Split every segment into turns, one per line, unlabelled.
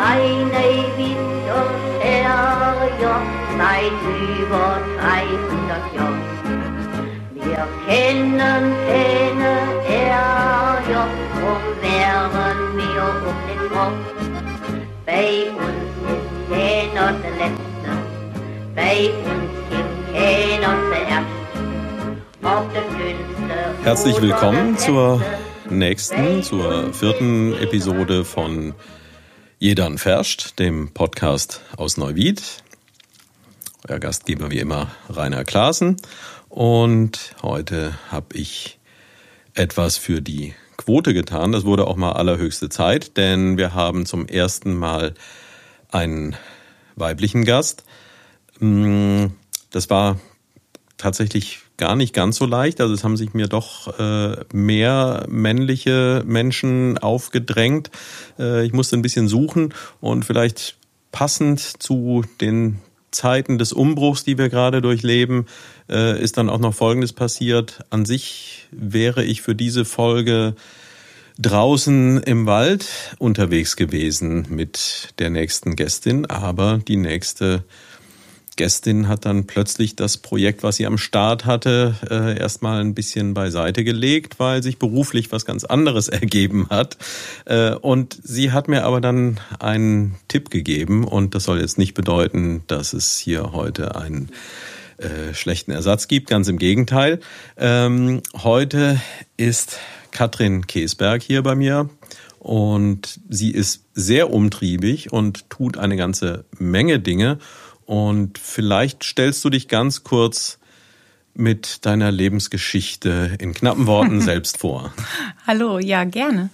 Und Herrjoch seit über 300 Jahren. Wir kennen keine Erjoch, drum wären wir um den Kopf. Bei uns ist keiner der Letzte, bei uns gibt keiner der Dünnste
Herzlich willkommen zur nächsten, zur vierten Episode von Jedan Ferscht, dem Podcast aus Neuwied. Euer Gastgeber wie immer Rainer Klaassen. Und heute habe ich etwas für die Quote getan. Das wurde auch mal allerhöchste Zeit, denn wir haben zum ersten Mal einen weiblichen Gast. Mm, Das war tatsächlich gar nicht ganz so leicht. Also es haben sich mir doch äh, mehr männliche Menschen aufgedrängt. Äh, ich musste ein bisschen suchen und vielleicht passend zu den Zeiten des Umbruchs, die wir gerade durchleben, äh, ist dann auch noch Folgendes passiert. An sich wäre ich für diese Folge draußen im Wald unterwegs gewesen mit der nächsten Gästin, aber die nächste Gästin hat dann plötzlich das Projekt, was sie am Start hatte, äh, erstmal ein bisschen beiseite gelegt, weil sich beruflich was ganz anderes ergeben hat. Äh, und sie hat mir aber dann einen Tipp gegeben und das soll jetzt nicht bedeuten, dass es hier heute einen äh, schlechten Ersatz gibt, ganz im Gegenteil. Ähm, heute ist Katrin Käsberg hier bei mir und sie ist sehr umtriebig und tut eine ganze Menge Dinge. Und vielleicht stellst du dich ganz kurz mit deiner Lebensgeschichte in knappen Worten selbst vor.
Hallo, ja, gerne.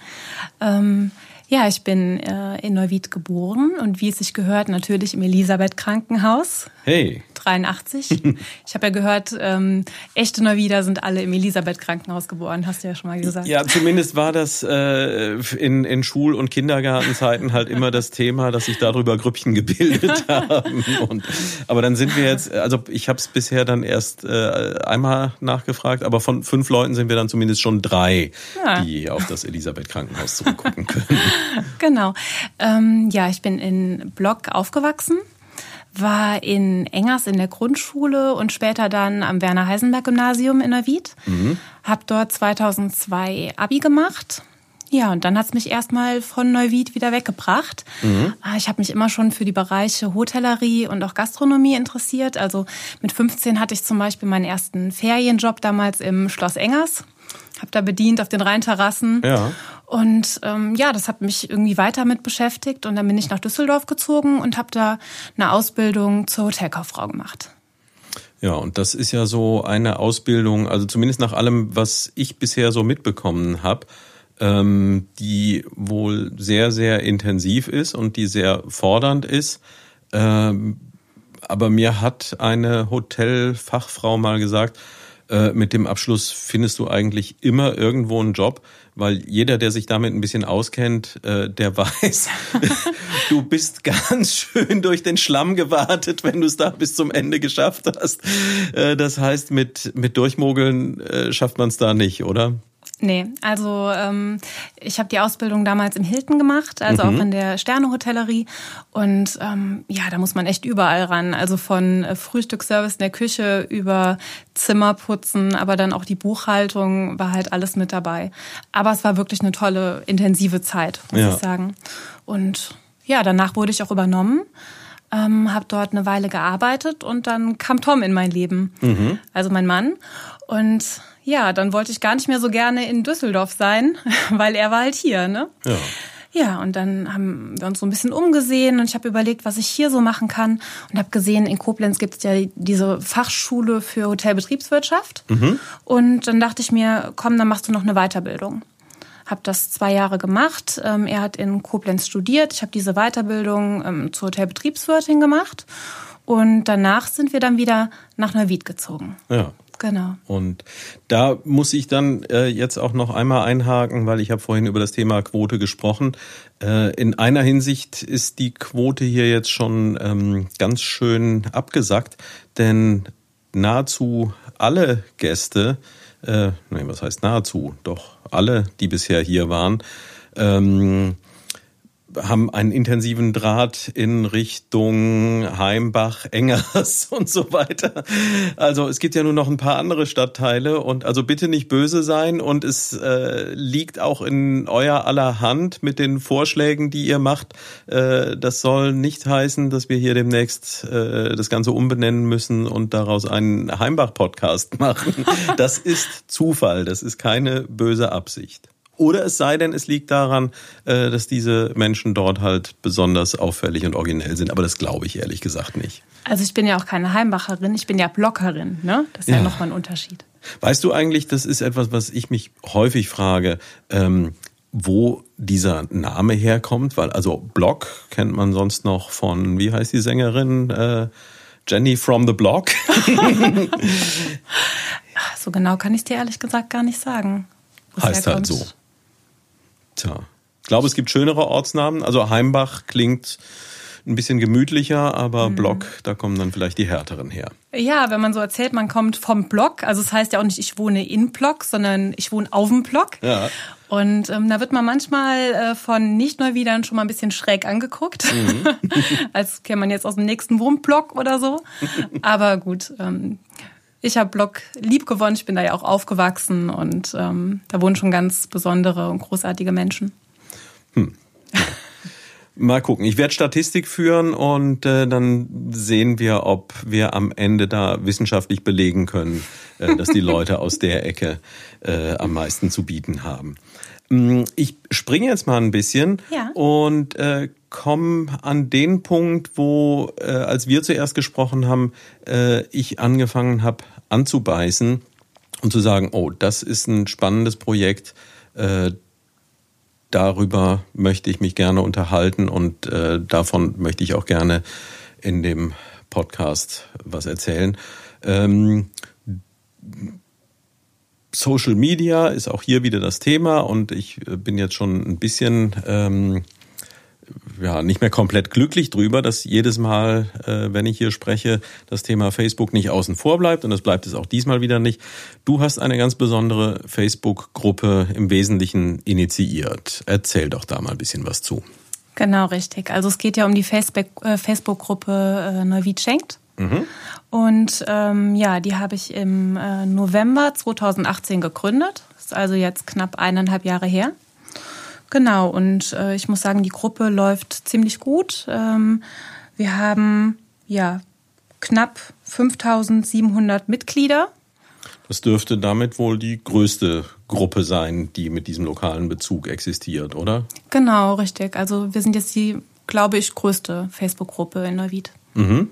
Ähm, ja, ich bin äh, in Neuwied geboren und wie es sich gehört, natürlich im Elisabeth Krankenhaus.
Hey,
83. Ich habe ja gehört, ähm, echte Neuwieder sind alle im Elisabeth Krankenhaus geboren, hast du ja schon mal gesagt.
ja, zumindest war das äh, in, in Schul- und Kindergartenzeiten halt immer das Thema, dass sich darüber Grüppchen gebildet haben. Und, aber dann sind wir jetzt, also ich habe es bisher dann erst äh, einmal nachgefragt, aber von fünf Leuten sind wir dann zumindest schon drei,
Ja.
die auf das Elisabeth Krankenhaus zurückgucken können.
Genau. Ähm, ja, ich bin in Block aufgewachsen, war in Engers in der Grundschule und später dann am Werner-Heisenberg-Gymnasium in Neuwied. Hab dort 2002 Abi gemacht. Ja, und dann hat's mich erstmal von Neuwied wieder weggebracht. Ah, Ich habe mich immer schon für die Bereiche Hotellerie und auch Gastronomie interessiert. Also mit 15 hatte ich zum Beispiel meinen ersten Ferienjob damals im Schloss Engers. Hab da bedient auf den Rheinterrassen.
Ja.
Und ähm, ja, das hat mich irgendwie weiter mit beschäftigt. Und dann bin ich nach Düsseldorf gezogen und habe da eine Ausbildung zur Hotelkauffrau gemacht.
Ja, und das ist ja so eine Ausbildung, also zumindest nach allem, was ich bisher so mitbekommen habe, ähm, die wohl sehr, sehr intensiv ist und die sehr fordernd ist. Ähm, aber mir hat eine Hotelfachfrau mal gesagt, äh, mit dem Abschluss findest du eigentlich immer irgendwo einen Job, weil jeder, der sich damit ein bisschen auskennt, äh, der weiß, du bist ganz schön durch den Schlamm gewartet, wenn du es da bis zum Ende geschafft hast. Äh, das heißt, mit, mit Durchmogeln äh, schafft man es da nicht, oder?
Nee, also ähm, ich habe die Ausbildung damals im Hilton gemacht, also auch in der Sternehotellerie. Und ähm, ja, da muss man echt überall ran. Also von äh, Frühstücksservice in der Küche über Zimmerputzen, aber dann auch die Buchhaltung war halt alles mit dabei. Aber es war wirklich eine tolle, intensive Zeit, muss
Ja.
ich sagen. Und ja, danach wurde ich auch übernommen. Ähm, habe dort eine Weile gearbeitet und dann kam Tom in mein Leben, also mein Mann. Und ja, dann wollte ich gar nicht mehr so gerne in Düsseldorf sein, weil er war halt hier, ne?
Ja.
Ja, und dann haben wir uns so ein bisschen umgesehen und ich habe überlegt, was ich hier so machen kann und habe gesehen, in Koblenz gibt es ja diese Fachschule für Hotelbetriebswirtschaft. Und dann dachte ich mir, komm, dann machst du noch eine Weiterbildung. Habe das zwei Jahre gemacht. Ähm, er hat in Koblenz studiert. Ich habe diese Weiterbildung ähm, zur Hotelbetriebswirtin gemacht. Und danach sind wir dann wieder nach Neuwied gezogen.
Ja.
Genau.
Und da muss ich dann äh, jetzt auch noch einmal einhaken, weil ich habe vorhin über das Thema Quote gesprochen. Äh, in einer Hinsicht ist die Quote hier jetzt schon ähm, ganz schön abgesackt, denn nahezu alle Gäste, äh, nee, was heißt nahezu, doch alle, die bisher hier waren, ähm, haben einen intensiven Draht in Richtung Heimbach, Engers und so weiter. Also es gibt ja nur noch ein paar andere Stadtteile und also bitte nicht böse sein und es äh, liegt auch in euer aller Hand mit den Vorschlägen, die ihr macht. Äh, das soll nicht heißen, dass wir hier demnächst äh, das Ganze umbenennen müssen und daraus einen Heimbach-Podcast machen. Das ist Zufall, das ist keine böse Absicht. Oder es sei denn, es liegt daran, äh, dass diese Menschen dort halt besonders auffällig und originell sind. Aber das glaube ich ehrlich gesagt nicht.
Also ich bin ja auch keine Heimbacherin, ich bin ja Blockerin. Ne? Das ist ja, ja nochmal ein Unterschied.
Weißt du eigentlich, das ist etwas, was ich mich häufig frage, ähm, wo dieser Name herkommt? Weil also Block kennt man sonst noch von, wie heißt die Sängerin? Äh, Jenny from the Block.
so genau kann ich dir ehrlich gesagt gar nicht sagen.
Heißt halt so. Tja. Ich glaube, es gibt schönere Ortsnamen. Also Heimbach klingt ein bisschen gemütlicher, aber mhm. Block, da kommen dann vielleicht die härteren her.
Ja, wenn man so erzählt, man kommt vom Block, also es das heißt ja auch nicht, ich wohne in Block, sondern ich wohne auf dem Block. Ja. Und ähm, da wird man manchmal äh, von Nicht-Neuwiedern schon mal ein bisschen schräg angeguckt, mhm. als käme man jetzt aus dem nächsten Wohnblock oder so. Aber gut, ähm, ich habe Block lieb gewonnen, ich bin da ja auch aufgewachsen und ähm, da wohnen schon ganz besondere und großartige Menschen. Hm.
Mal gucken. Ich werde Statistik führen und äh, dann sehen wir, ob wir am Ende da wissenschaftlich belegen können, äh, dass die Leute aus der Ecke äh, am meisten zu bieten haben. Mm, ich springe jetzt mal ein bisschen ja. und äh, komme an den Punkt, wo, äh, als wir zuerst gesprochen haben, äh, ich angefangen habe anzubeißen und zu sagen, oh, das ist ein spannendes Projekt, äh, darüber möchte ich mich gerne unterhalten und äh, davon möchte ich auch gerne in dem Podcast was erzählen. Ähm, Social Media ist auch hier wieder das Thema und ich äh, bin jetzt schon ein bisschen ähm, ja, nicht mehr komplett glücklich drüber, dass jedes Mal, äh, wenn ich hier spreche, das Thema Facebook nicht außen vor bleibt und das bleibt es auch diesmal wieder nicht. Du hast eine ganz besondere Facebook-Gruppe im Wesentlichen initiiert. Erzähl doch da mal ein bisschen was zu.
Genau, richtig. Also es geht ja um die äh, Facebook-Gruppe äh, Neuwied schenkt. Mhm. Und ähm, ja, die habe ich im äh, November 2018 gegründet. Das ist also jetzt knapp eineinhalb Jahre her. Genau, und äh, ich muss sagen, die Gruppe läuft ziemlich gut. Ähm, wir haben ja knapp 5700 Mitglieder.
Das dürfte damit wohl die größte Gruppe sein, die mit diesem lokalen Bezug existiert, oder?
Genau, richtig. Also wir sind jetzt die, glaube ich, größte Facebook-Gruppe in Neuwied. Mhm.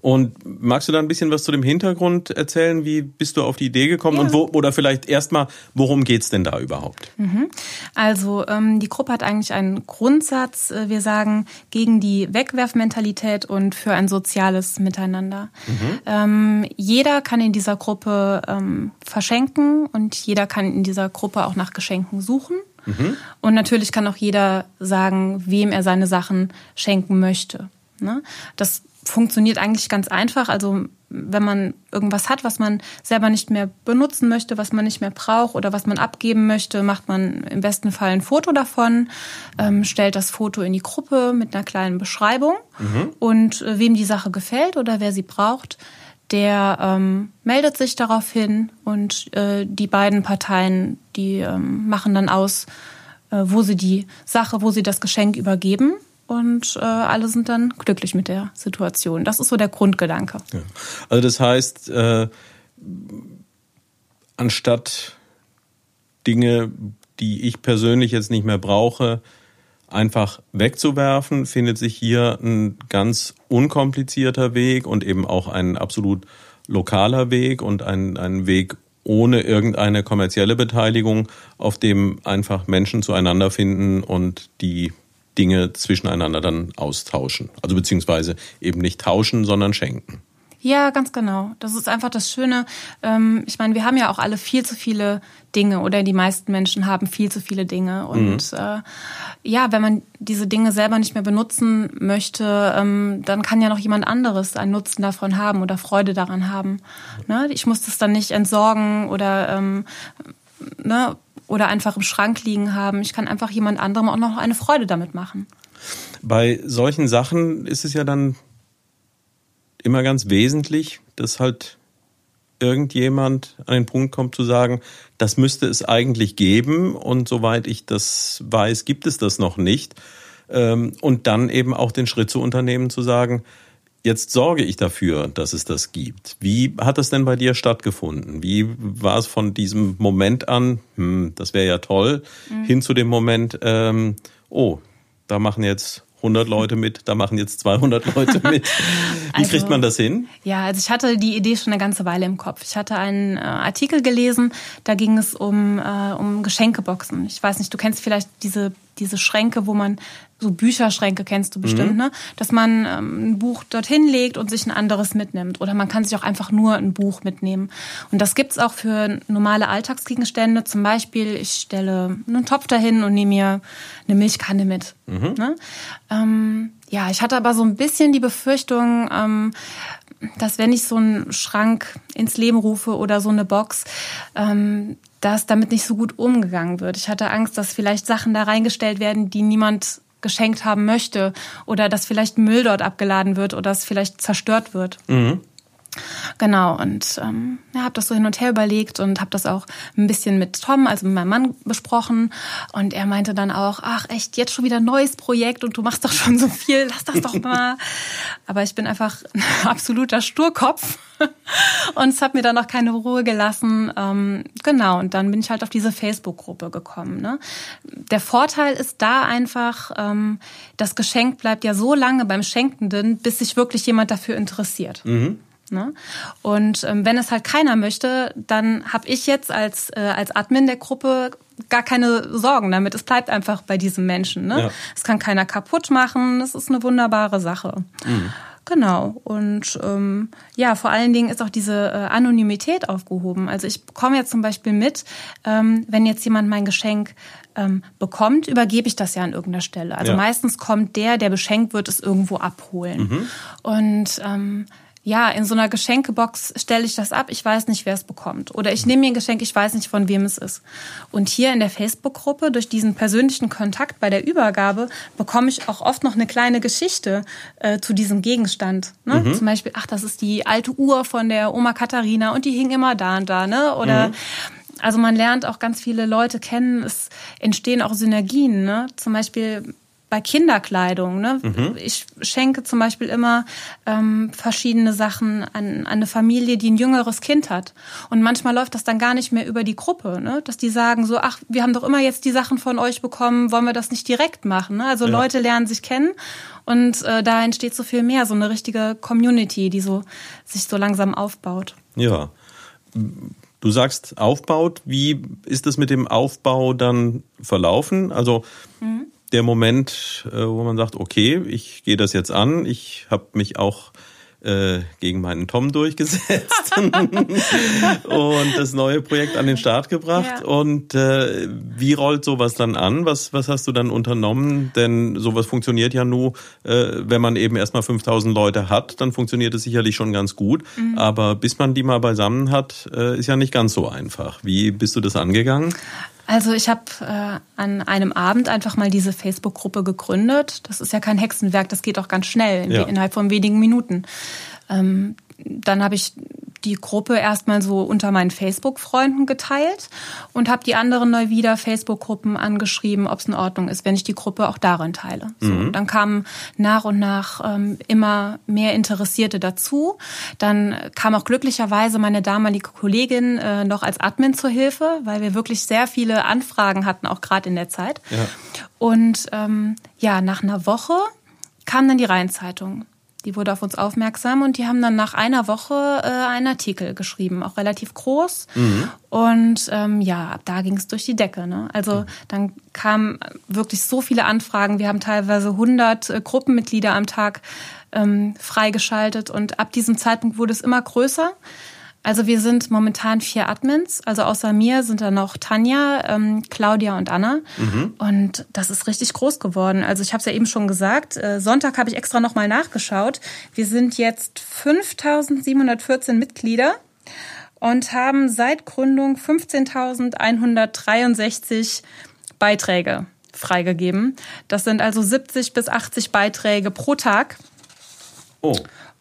Und magst du da ein bisschen was zu dem Hintergrund erzählen? Wie bist du auf die Idee gekommen? Ja. Und wo, oder vielleicht erstmal, worum geht's denn da überhaupt?
Mhm. Also ähm, die Gruppe hat eigentlich einen Grundsatz. Äh, wir sagen gegen die Wegwerfmentalität und für ein soziales Miteinander. Mhm. Ähm, jeder kann in dieser Gruppe ähm, verschenken und jeder kann in dieser Gruppe auch nach Geschenken suchen. Mhm. Und natürlich kann auch jeder sagen, wem er seine Sachen schenken möchte. Ne? Das funktioniert eigentlich ganz einfach. Also wenn man irgendwas hat, was man selber nicht mehr benutzen möchte, was man nicht mehr braucht oder was man abgeben möchte, macht man im besten Fall ein Foto davon, ähm, stellt das Foto in die Gruppe mit einer kleinen Beschreibung mhm. und äh, wem die Sache gefällt oder wer sie braucht, der ähm, meldet sich darauf hin und äh, die beiden Parteien, die ähm, machen dann aus, äh, wo sie die Sache, wo sie das Geschenk übergeben und äh, alle sind dann glücklich mit der Situation. Das ist so der Grundgedanke. Ja.
Also das heißt, äh, anstatt Dinge, die ich persönlich jetzt nicht mehr brauche, einfach wegzuwerfen, findet sich hier ein ganz unkomplizierter Weg und eben auch ein absolut lokaler Weg und ein, ein Weg ohne irgendeine kommerzielle Beteiligung, auf dem einfach Menschen zueinander finden und die Dinge zwischeneinander dann austauschen. Also beziehungsweise eben nicht tauschen, sondern schenken.
Ja, ganz genau. Das ist einfach das Schöne. Ähm, ich meine, wir haben ja auch alle viel zu viele Dinge oder die meisten Menschen haben viel zu viele Dinge. Und mhm. äh, ja, wenn man diese Dinge selber nicht mehr benutzen möchte, ähm, dann kann ja noch jemand anderes einen Nutzen davon haben oder Freude daran haben. Ne? Ich muss das dann nicht entsorgen oder ähm, ne, oder einfach im Schrank liegen haben. Ich kann einfach jemand anderem auch noch eine Freude damit machen.
Bei solchen Sachen ist es ja dann immer ganz wesentlich, dass halt irgendjemand an den Punkt kommt zu sagen, das müsste es eigentlich geben und soweit ich das weiß, gibt es das noch nicht. Ähm, und dann eben auch den Schritt zu unternehmen, zu sagen, jetzt sorge ich dafür, dass es das gibt. Wie hat das denn bei dir stattgefunden? Wie war es von diesem Moment an, hm, das wäre ja toll, mhm. hin zu dem Moment, ähm, oh, da machen jetzt 100 Leute mit, da machen jetzt 200 Leute mit. Wie also, kriegt man das hin?
Ja, also ich hatte die Idee schon eine ganze Weile im Kopf. Ich hatte einen äh, Artikel gelesen, da ging es um, äh, um Geschenkeboxen. Ich weiß nicht, du kennst vielleicht diese diese Schränke, wo man so Bücherschränke kennst du bestimmt, mhm. ne? Dass man ähm, ein Buch dorthin legt und sich ein anderes mitnimmt. Oder man kann sich auch einfach nur ein Buch mitnehmen. Und das gibt's auch für normale Alltagsgegenstände. Zum Beispiel, ich stelle einen Topf dahin und nehme mir eine Milchkanne mit. Mhm. Ne? Ähm, ja, ich hatte aber so ein bisschen die Befürchtung, ähm, dass wenn ich so einen Schrank ins Leben rufe oder so eine Box, ähm, dass damit nicht so gut umgegangen wird. Ich hatte Angst, dass vielleicht Sachen da reingestellt werden, die niemand geschenkt haben möchte oder dass vielleicht Müll dort abgeladen wird oder es vielleicht zerstört wird. Mhm. Genau, und ähm, ja, habe das so hin und her überlegt und habe das auch ein bisschen mit Tom, also mit meinem Mann, besprochen. Und er meinte dann auch, ach echt, jetzt schon wieder ein neues Projekt und du machst doch schon so viel, lass das doch mal. Aber ich bin einfach ein absoluter Sturkopf und es hat mir dann noch keine Ruhe gelassen. Ähm, genau, und dann bin ich halt auf diese Facebook-Gruppe gekommen. Ne? Der Vorteil ist da einfach, ähm, das Geschenk bleibt ja so lange beim Schenkenden, bis sich wirklich jemand dafür interessiert. Mhm. Ne? Und ähm, wenn es halt keiner möchte, dann habe ich jetzt als, äh, als Admin der Gruppe gar keine Sorgen damit. Es bleibt einfach bei diesem Menschen. Ne? Ja. Es kann keiner kaputt machen. Das ist eine wunderbare Sache. Mhm. Genau. Und ähm, ja, vor allen Dingen ist auch diese äh, Anonymität aufgehoben. Also ich bekomme jetzt zum Beispiel mit, ähm, wenn jetzt jemand mein Geschenk ähm, bekommt, übergebe ich das ja an irgendeiner Stelle. Also ja. meistens kommt der, der beschenkt wird, es irgendwo abholen. Mhm. Und ähm, ja, in so einer Geschenkebox stelle ich das ab, ich weiß nicht, wer es bekommt. Oder ich nehme mir ein Geschenk, ich weiß nicht, von wem es ist. Und hier in der Facebook-Gruppe, durch diesen persönlichen Kontakt bei der Übergabe, bekomme ich auch oft noch eine kleine Geschichte äh, zu diesem Gegenstand. Ne? Mhm. Zum Beispiel, ach, das ist die alte Uhr von der Oma Katharina und die hing immer da und da. Ne? Oder mhm. Also man lernt auch ganz viele Leute kennen. Es entstehen auch Synergien. Ne? Zum Beispiel bei Kinderkleidung. Ne? Mhm. Ich schenke zum Beispiel immer ähm, verschiedene Sachen an, an eine Familie, die ein jüngeres Kind hat. Und manchmal läuft das dann gar nicht mehr über die Gruppe, ne? dass die sagen so, ach, wir haben doch immer jetzt die Sachen von euch bekommen, wollen wir das nicht direkt machen? Ne? Also ja. Leute lernen sich kennen und äh, da entsteht so viel mehr, so eine richtige Community, die so sich so langsam aufbaut.
Ja. Du sagst aufbaut. Wie ist es mit dem Aufbau dann verlaufen? Also mhm der Moment, äh, wo man sagt, okay, ich gehe das jetzt an. Ich habe mich auch äh, gegen meinen Tom durchgesetzt und das neue Projekt an den Start gebracht. Ja. Und äh, wie rollt sowas dann an? Was, was hast du dann unternommen? Denn sowas funktioniert ja nur, äh, wenn man eben erstmal 5000 Leute hat, dann funktioniert es sicherlich schon ganz gut. Mhm. Aber bis man die mal beisammen hat, äh, ist ja nicht ganz so einfach. Wie bist du das angegangen?
Also ich habe äh, an einem Abend einfach mal diese Facebook-Gruppe gegründet. Das ist ja kein Hexenwerk, das geht auch ganz schnell, ja. innerhalb von wenigen Minuten. Ähm, dann habe ich die Gruppe erstmal so unter meinen Facebook-Freunden geteilt und habe die anderen neu wieder Facebook-Gruppen angeschrieben, ob es in Ordnung ist, wenn ich die Gruppe auch darin teile. So, mhm. Dann kamen nach und nach ähm, immer mehr Interessierte dazu. Dann kam auch glücklicherweise meine damalige Kollegin äh, noch als Admin zur Hilfe, weil wir wirklich sehr viele Anfragen hatten, auch gerade in der Zeit. Ja. Und ähm, ja, nach einer Woche kam dann die Rheinzeitung. Die wurde auf uns aufmerksam und die haben dann nach einer Woche äh, einen Artikel geschrieben, auch relativ groß. Mhm. Und ähm, ja, ab da ging es durch die Decke. Ne? Also mhm. dann kamen wirklich so viele Anfragen. Wir haben teilweise 100 äh, Gruppenmitglieder am Tag ähm, freigeschaltet und ab diesem Zeitpunkt wurde es immer größer. Also wir sind momentan vier Admins. Also außer mir sind da noch Tanja, ähm, Claudia und Anna. Mhm. Und das ist richtig groß geworden. Also ich habe es ja eben schon gesagt. Äh, Sonntag habe ich extra nochmal nachgeschaut. Wir sind jetzt 5.714 Mitglieder. und haben seit Gründung 15.163 Beiträge freigegeben. Das sind also 70 bis 80 Beiträge pro Tag.
Oh.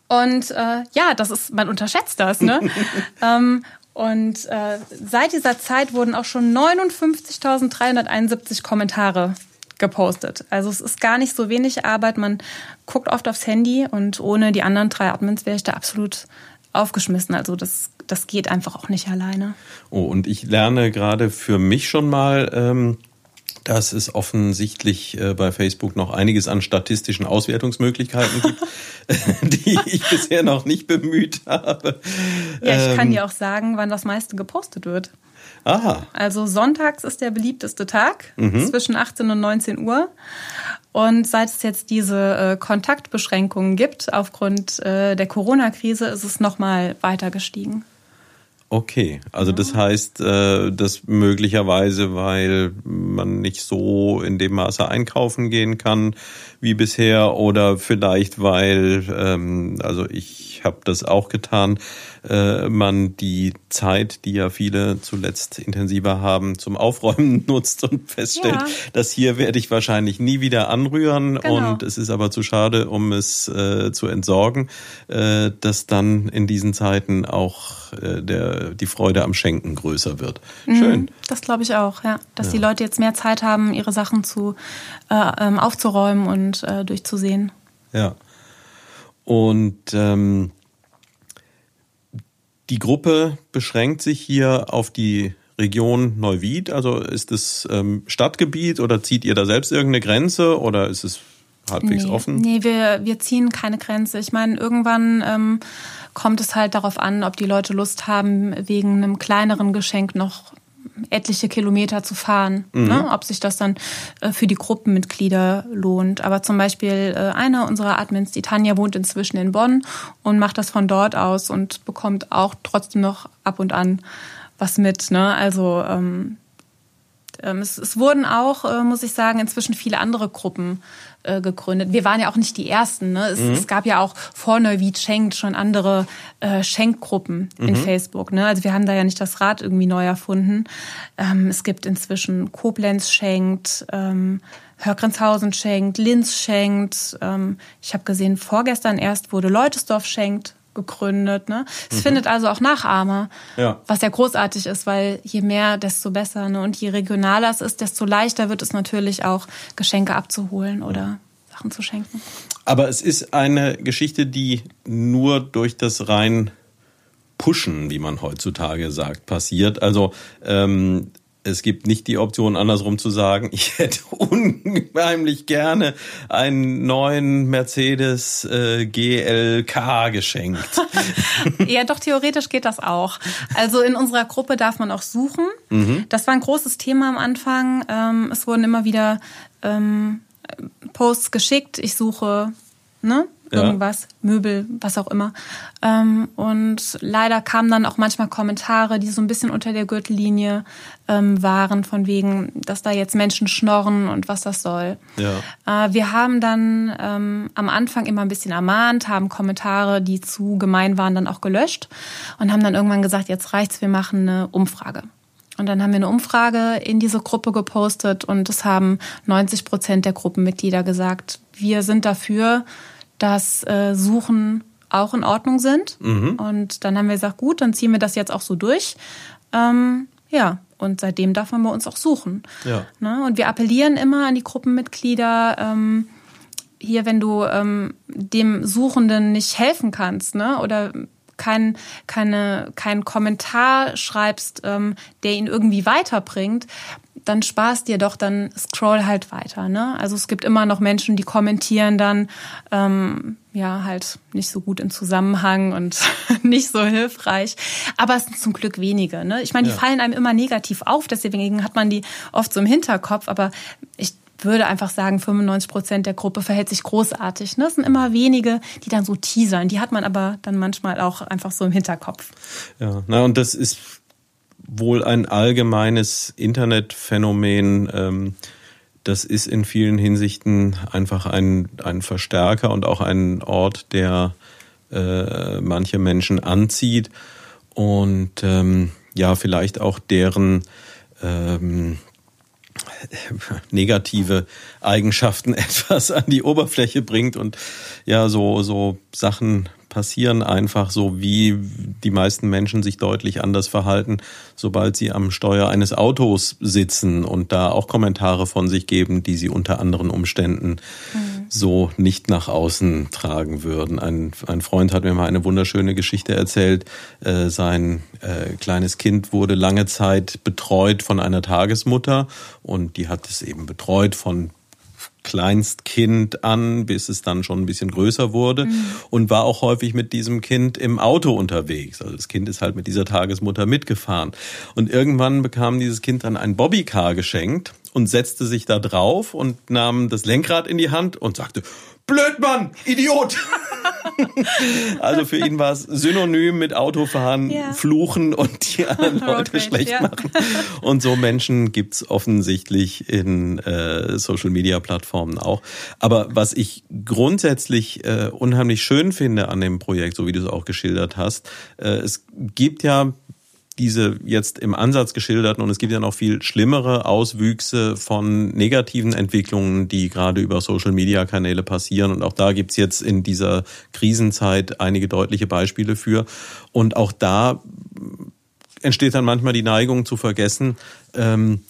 Und äh, ja, das ist, man unterschätzt das, ne? ähm, und äh, seit dieser Zeit wurden auch schon 59.371 Kommentare gepostet. Also es ist gar nicht so wenig Arbeit. Man guckt oft aufs Handy und ohne die anderen drei Admins wäre ich da absolut aufgeschmissen. Also das, das geht einfach auch nicht alleine.
Oh, und ich lerne gerade für mich schon mal, ähm, dass es offensichtlich äh, bei Facebook noch einiges an statistischen Auswertungsmöglichkeiten gibt, die ich bisher noch nicht bemüht habe.
Ja, ich kann ähm, dir auch sagen, wann das meiste gepostet wird.
Aha.
Also sonntags ist der beliebteste Tag mhm. zwischen 18 und 19 Uhr. Und seit es jetzt diese äh, Kontaktbeschränkungen gibt aufgrund äh, der Corona-Krise, ist es nochmal weiter gestiegen.
Okay, also das heißt, äh, dass möglicherweise, weil man nicht so in dem Maße einkaufen gehen kann wie bisher oder vielleicht weil, ähm, also ich habe das auch getan, äh, man die Zeit, die ja viele zuletzt intensiver haben, zum Aufräumen nutzt und feststellt, ja. dass hier werde ich wahrscheinlich nie wieder anrühren genau. und es ist aber zu schade, um es äh, zu entsorgen, äh, dass dann in diesen Zeiten auch äh, der, die Freude am Schenken größer wird. Mhm, Schön.
Das glaube ich auch, ja. Dass ja. die Leute jetzt mehr Zeit haben, ihre Sachen zu äh, ähm, aufzuräumen und durchzusehen.
Ja. Und ähm, die Gruppe beschränkt sich hier auf die Region Neuwied. Also ist es ähm, Stadtgebiet oder zieht ihr da selbst irgendeine Grenze oder ist es halbwegs
nee,
offen?
Nee, wir, wir ziehen keine Grenze. Ich meine, irgendwann ähm, kommt es halt darauf an, ob die Leute Lust haben, wegen einem kleineren Geschenk noch etliche Kilometer zu fahren, mhm. ne? ob sich das dann äh, für die Gruppenmitglieder lohnt. Aber zum Beispiel äh, eine unserer Admins, die Tanja, wohnt inzwischen in Bonn und macht das von dort aus und bekommt auch trotzdem noch ab und an was mit. Ne? Also ähm es, es, wurden auch, äh, muss ich sagen, inzwischen viele andere Gruppen äh, gegründet. Wir waren ja auch nicht die Ersten. Ne? Es, mhm. es gab ja auch vor Neuwied schenkt schon andere äh, Schenkgruppen mhm. in Facebook. Ne? Also wir haben da ja nicht das Rad irgendwie neu erfunden. Ähm, es gibt inzwischen Koblenz schenkt, ähm, Hörgrenzhausen schenkt, Linz schenkt. Ähm, ich habe gesehen, vorgestern erst wurde Leutesdorf schenkt gegründet. Ne? Es mhm. findet also auch Nachahmer, ja. was ja großartig ist, weil je mehr, desto besser. Ne? Und je regionaler es ist, desto leichter wird es natürlich auch, Geschenke abzuholen oder Sachen zu schenken.
Aber es ist eine Geschichte, die nur durch das rein Pushen, wie man heutzutage sagt, passiert. Also ähm, es gibt nicht die Option, andersrum zu sagen, ich hätte unheimlich gerne einen neuen Mercedes äh, GLK geschenkt.
ja, doch, theoretisch geht das auch. Also in unserer Gruppe darf man auch suchen. Mhm. Das war ein großes Thema am Anfang. Ähm, es wurden immer wieder ähm, Posts geschickt. Ich suche ne, irgendwas, ja. Möbel, was auch immer. Ähm, und leider kamen dann auch manchmal Kommentare, die so ein bisschen unter der Gürtellinie ähm, waren, von wegen, dass da jetzt Menschen schnorren und was das soll. Ja. Äh, wir haben dann ähm, am Anfang immer ein bisschen ermahnt, haben Kommentare, die zu gemein waren, dann auch gelöscht und haben dann irgendwann gesagt, jetzt reicht's, wir machen eine Umfrage. Und dann haben wir eine Umfrage in diese Gruppe gepostet und es haben 90 Prozent der Gruppenmitglieder gesagt, wir sind dafür, dass äh, Suchen auch in Ordnung sind. Mhm. Und dann haben wir gesagt, gut, dann ziehen wir das jetzt auch so durch. Ähm, ja, und seitdem darf man bei uns auch suchen. Ja. Ne? Und wir appellieren immer an die Gruppenmitglieder, ähm, hier, wenn du ähm, dem Suchenden nicht helfen kannst, ne? Oder kein, keine, keinen Kommentar schreibst, ähm, der ihn irgendwie weiterbringt, dann sparst dir doch, dann scroll halt weiter. Ne? Also es gibt immer noch Menschen, die kommentieren dann, ähm, ja, halt nicht so gut im Zusammenhang und nicht so hilfreich. Aber es sind zum Glück wenige. Ne? Ich meine, die ja. fallen einem immer negativ auf, deswegen hat man die oft so im Hinterkopf. Aber ich würde einfach sagen, 95 Prozent der Gruppe verhält sich großartig. Ne? Es sind immer wenige, die dann so teasern. Die hat man aber dann manchmal auch einfach so im Hinterkopf.
Ja, na und das ist wohl ein allgemeines Internetphänomen. Ähm, das ist in vielen Hinsichten einfach ein, ein Verstärker und auch ein Ort, der äh, manche Menschen anzieht. und ähm, ja, vielleicht auch deren ähm, negative Eigenschaften etwas an die Oberfläche bringt und ja, so, so Sachen passieren einfach so, wie die meisten Menschen sich deutlich anders verhalten, sobald sie am Steuer eines Autos sitzen und da auch Kommentare von sich geben, die sie unter anderen Umständen mhm. so nicht nach außen tragen würden. Ein, ein Freund hat mir mal eine wunderschöne Geschichte erzählt. Äh, sein äh, kleines Kind wurde lange Zeit betreut von einer Tagesmutter und die hat es eben betreut von Kleinstkind an, bis es dann schon ein bisschen größer wurde mhm. und war auch häufig mit diesem Kind im Auto unterwegs. Also das Kind ist halt mit dieser Tagesmutter mitgefahren. Und irgendwann bekam dieses Kind dann ein Bobbycar geschenkt und setzte sich da drauf und nahm das Lenkrad in die Hand und sagte, Blödmann, Idiot. also für ihn war es synonym mit Autofahren, ja. fluchen und die anderen Leute okay, schlecht ja. machen. Und so Menschen gibt's offensichtlich in äh, Social-Media-Plattformen auch. Aber was ich grundsätzlich äh, unheimlich schön finde an dem Projekt, so wie du es auch geschildert hast, äh, es gibt ja diese jetzt im Ansatz geschilderten und es gibt ja noch viel schlimmere Auswüchse von negativen Entwicklungen, die gerade über Social-Media-Kanäle passieren. Und auch da gibt's jetzt in dieser Krisenzeit einige deutliche Beispiele für. Und auch da entsteht dann manchmal die Neigung zu vergessen, ähm,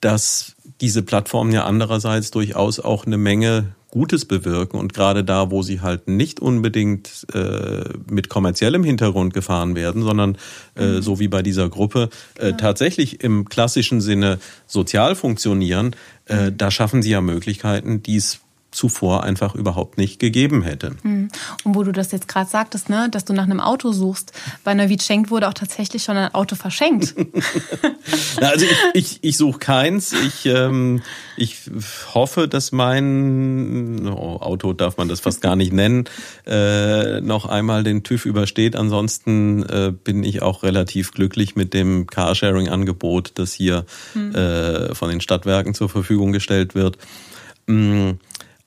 dass diese Plattformen ja andererseits durchaus auch eine Menge Gutes bewirken und gerade da, wo sie halt nicht unbedingt äh, mit kommerziellem Hintergrund gefahren werden, sondern äh, mhm. so wie bei dieser Gruppe äh, ja. tatsächlich im klassischen Sinne sozial funktionieren, äh, mhm. da schaffen sie ja Möglichkeiten, die es zuvor einfach überhaupt nicht gegeben hätte.
Hm. Und wo du das jetzt gerade sagtest, ne, dass du nach einem Auto suchst, bei Neuwied Schenk wurde auch tatsächlich schon ein Auto verschenkt.
also ich, ich, ich suche keins. Ich, ähm, ich hoffe, dass mein oh, Auto darf man das fast gar nicht nennen, äh, noch einmal den TÜV übersteht. Ansonsten äh, bin ich auch relativ glücklich mit dem Carsharing-Angebot, das hier hm. äh, von den Stadtwerken zur Verfügung gestellt wird. Mm,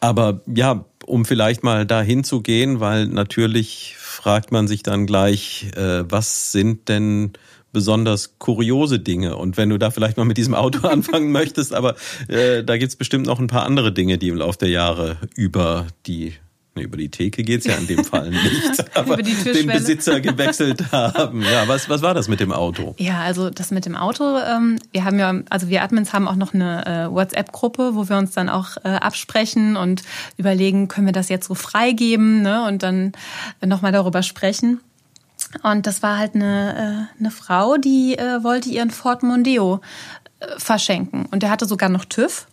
aber ja, um vielleicht mal dahin zu gehen, weil natürlich fragt man sich dann gleich, äh, was sind denn besonders kuriose Dinge. Und wenn du da vielleicht mal mit diesem Auto anfangen möchtest, aber äh, da gibt's bestimmt noch ein paar andere Dinge, die im Laufe der Jahre über die über die Theke geht's ja in dem Fall nicht, aber den Besitzer gewechselt haben. Ja, was, was war das mit dem Auto?
Ja, also das mit dem Auto, ähm, wir haben ja, also wir Admins haben auch noch eine äh, WhatsApp-Gruppe, wo wir uns dann auch äh, absprechen und überlegen, können wir das jetzt so freigeben ne? und dann nochmal darüber sprechen. Und das war halt eine, äh, eine Frau, die äh, wollte ihren Ford Mondeo äh, verschenken. Und der hatte sogar noch TÜV.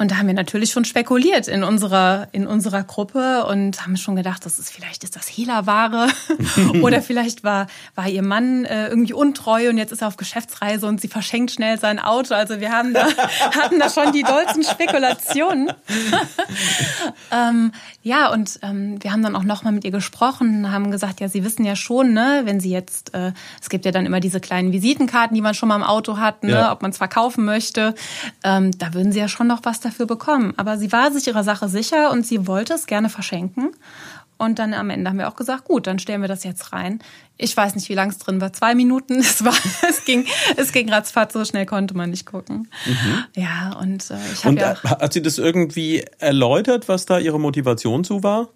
Und da haben wir natürlich schon spekuliert in unserer, in unserer Gruppe und haben schon gedacht, das ist, vielleicht ist das Hehlerware oder vielleicht war, war ihr Mann äh, irgendwie untreu und jetzt ist er auf Geschäftsreise und sie verschenkt schnell sein Auto. Also wir haben da, hatten da schon die dollsten Spekulationen. ähm, ja, und ähm, wir haben dann auch nochmal mit ihr gesprochen, haben gesagt, ja, Sie wissen ja schon, ne, wenn Sie jetzt, äh, es gibt ja dann immer diese kleinen Visitenkarten, die man schon mal im Auto hat, ne, ja. ob man es verkaufen möchte, ähm, da würden Sie ja schon noch was dafür bekommen. Aber sie war sich ihrer Sache sicher und sie wollte es gerne verschenken. Und dann am Ende haben wir auch gesagt, gut, dann stellen wir das jetzt rein. Ich weiß nicht, wie lang es drin war. Zwei Minuten. Es war, es ging, es ging ratzfatz, so schnell konnte man nicht gucken. Mhm. Ja, und äh, ich habe ja.
Äh, hat sie das irgendwie erläutert, was da ihre Motivation zu war?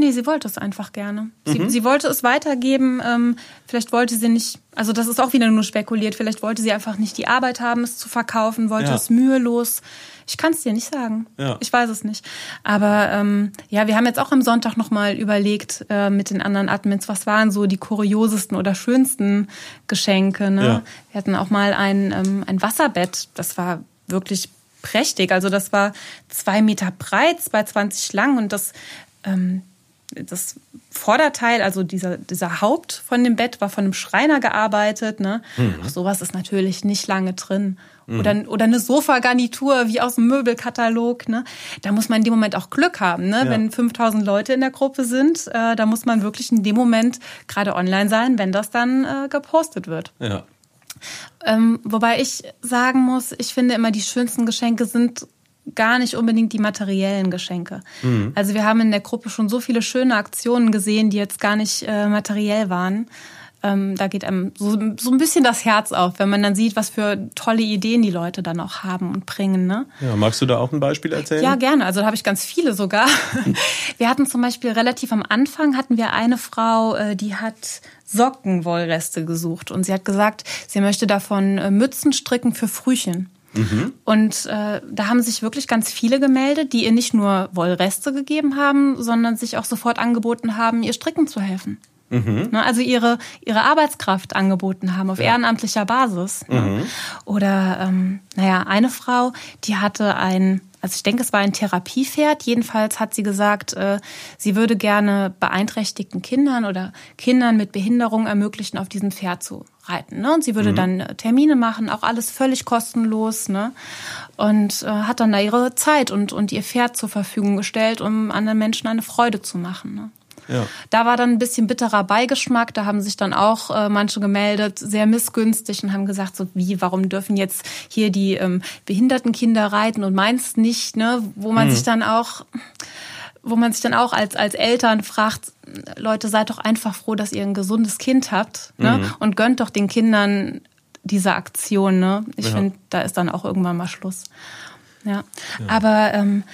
Nee, sie wollte es einfach gerne. Sie, mhm. sie wollte es weitergeben. Ähm, vielleicht wollte sie nicht, also das ist auch wieder nur spekuliert, vielleicht wollte sie einfach nicht die Arbeit haben, es zu verkaufen, wollte ja. es mühelos. Ich kann es dir nicht sagen. Ja. Ich weiß es nicht. Aber ähm, ja, wir haben jetzt auch am Sonntag nochmal überlegt äh, mit den anderen Admins, was waren so die kuriosesten oder schönsten Geschenke. Ne? Ja. Wir hatten auch mal ein, ähm, ein Wasserbett, das war wirklich prächtig. Also das war zwei Meter breit, zwei zwanzig lang und das ähm, das Vorderteil, also dieser, dieser Haupt von dem Bett, war von einem Schreiner gearbeitet. Ne? Mhm. Auch sowas ist natürlich nicht lange drin. Mhm. Oder, oder eine Sofagarnitur wie aus dem Möbelkatalog. Ne? Da muss man in dem Moment auch Glück haben. Ne? Ja. Wenn 5000 Leute in der Gruppe sind, äh, da muss man wirklich in dem Moment gerade online sein, wenn das dann äh, gepostet wird.
Ja.
Ähm, wobei ich sagen muss, ich finde immer, die schönsten Geschenke sind gar nicht unbedingt die materiellen Geschenke. Mhm. Also wir haben in der Gruppe schon so viele schöne Aktionen gesehen, die jetzt gar nicht äh, materiell waren. Ähm, da geht einem so, so ein bisschen das Herz auf, wenn man dann sieht, was für tolle Ideen die Leute dann auch haben und bringen. Ne?
Ja, magst du da auch ein Beispiel erzählen?
Ja, gerne. Also da habe ich ganz viele sogar. Wir hatten zum Beispiel relativ am Anfang hatten wir eine Frau, äh, die hat Sockenwollreste gesucht und sie hat gesagt, sie möchte davon äh, Mützen stricken für Frühchen. Mhm. Und äh, da haben sich wirklich ganz viele gemeldet, die ihr nicht nur Wollreste gegeben haben, sondern sich auch sofort angeboten haben, ihr stricken zu helfen. Mhm. Ne, also ihre, ihre Arbeitskraft angeboten haben auf ja. ehrenamtlicher Basis. Ne? Mhm. Oder, ähm, naja, eine Frau, die hatte ein, also ich denke, es war ein Therapiepferd. Jedenfalls hat sie gesagt, äh, sie würde gerne beeinträchtigten Kindern oder Kindern mit Behinderung ermöglichen, auf diesem Pferd zu reiten. Ne? Und sie würde mhm. dann äh, Termine machen, auch alles völlig kostenlos. Ne? Und äh, hat dann da ihre Zeit und, und ihr Pferd zur Verfügung gestellt, um anderen Menschen eine Freude zu machen. Ne? Ja. Da war dann ein bisschen bitterer Beigeschmack. Da haben sich dann auch äh, manche gemeldet, sehr missgünstig und haben gesagt, so wie, warum dürfen jetzt hier die ähm, behinderten Kinder reiten und meinst nicht, ne? Wo man mhm. sich dann auch wo man sich dann auch als, als Eltern fragt, Leute, seid doch einfach froh, dass ihr ein gesundes Kind habt ne? Mhm. und gönnt doch den Kindern diese Aktion. Ne? Ich ja. finde, da ist dann auch irgendwann mal Schluss. Ja. ja. Aber ähm,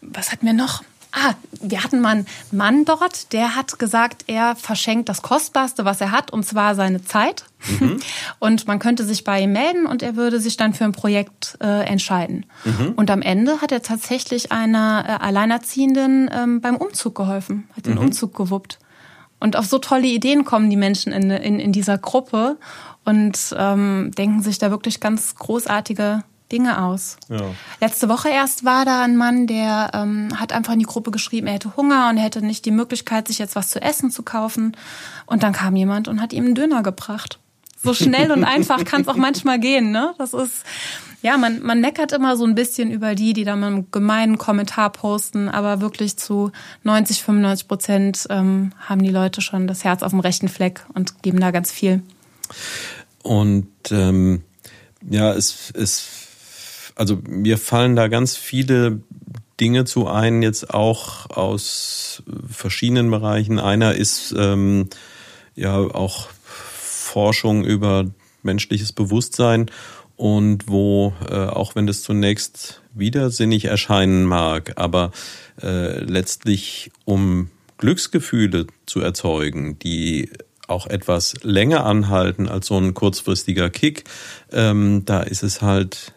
was hat mir noch? Ah, wir hatten mal einen Mann dort, der hat gesagt, er verschenkt das Kostbarste, was er hat, und zwar seine Zeit. Mhm. Und man könnte sich bei ihm melden und er würde sich dann für ein Projekt äh, entscheiden. Mhm. Und am Ende hat er tatsächlich einer äh, Alleinerziehenden ähm, beim Umzug geholfen, hat den mhm. Umzug gewuppt. Und auf so tolle Ideen kommen die Menschen in, in, in dieser Gruppe und ähm, denken sich da wirklich ganz großartige Dinge aus. Ja. Letzte Woche erst war da ein Mann, der ähm, hat einfach in die Gruppe geschrieben, er hätte Hunger und er hätte nicht die Möglichkeit, sich jetzt was zu essen zu kaufen. Und dann kam jemand und hat ihm einen Döner gebracht. So schnell und einfach kann es auch manchmal gehen, ne? Das ist, ja, man, man meckert immer so ein bisschen über die, die da mal einen gemeinen Kommentar posten, aber wirklich zu 90, 95 Prozent ähm, haben die Leute schon das Herz auf dem rechten Fleck und geben da ganz viel.
Und ähm, ja, es, es also mir fallen da ganz viele Dinge zu ein, jetzt auch aus verschiedenen Bereichen. Einer ist ähm, ja auch Forschung über menschliches Bewusstsein und wo, äh, auch wenn das zunächst widersinnig erscheinen mag, aber äh, letztlich um Glücksgefühle zu erzeugen, die auch etwas länger anhalten als so ein kurzfristiger Kick, ähm, da ist es halt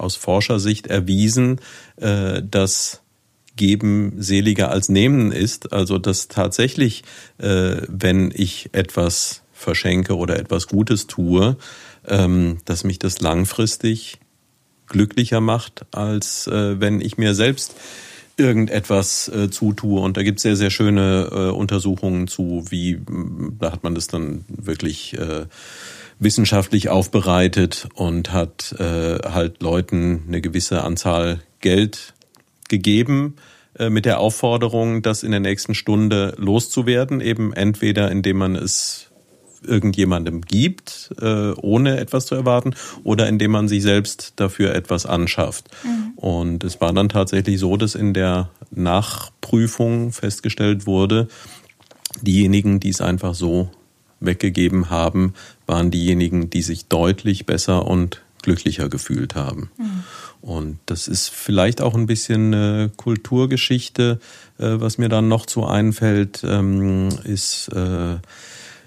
aus Forschersicht erwiesen, äh, dass Geben seliger als Nehmen ist. Also dass tatsächlich, äh, wenn ich etwas verschenke oder etwas Gutes tue, ähm, dass mich das langfristig glücklicher macht, als äh, wenn ich mir selbst irgendetwas äh, zutue. Und da gibt es sehr, sehr schöne äh, Untersuchungen zu, wie, da hat man das dann wirklich äh, wissenschaftlich aufbereitet und hat äh, halt Leuten eine gewisse Anzahl Geld gegeben äh, mit der Aufforderung, das in der nächsten Stunde loszuwerden, eben entweder indem man es irgendjemandem gibt, äh, ohne etwas zu erwarten, oder indem man sich selbst dafür etwas anschafft. Mhm. Und es war dann tatsächlich so, dass in der Nachprüfung festgestellt wurde, diejenigen, die es einfach so weggegeben haben, waren diejenigen, die sich deutlich besser und glücklicher gefühlt haben. Mhm. Und das ist vielleicht auch ein bisschen eine Kulturgeschichte. Äh, was mir dann noch zu einfällt, ähm, ist äh,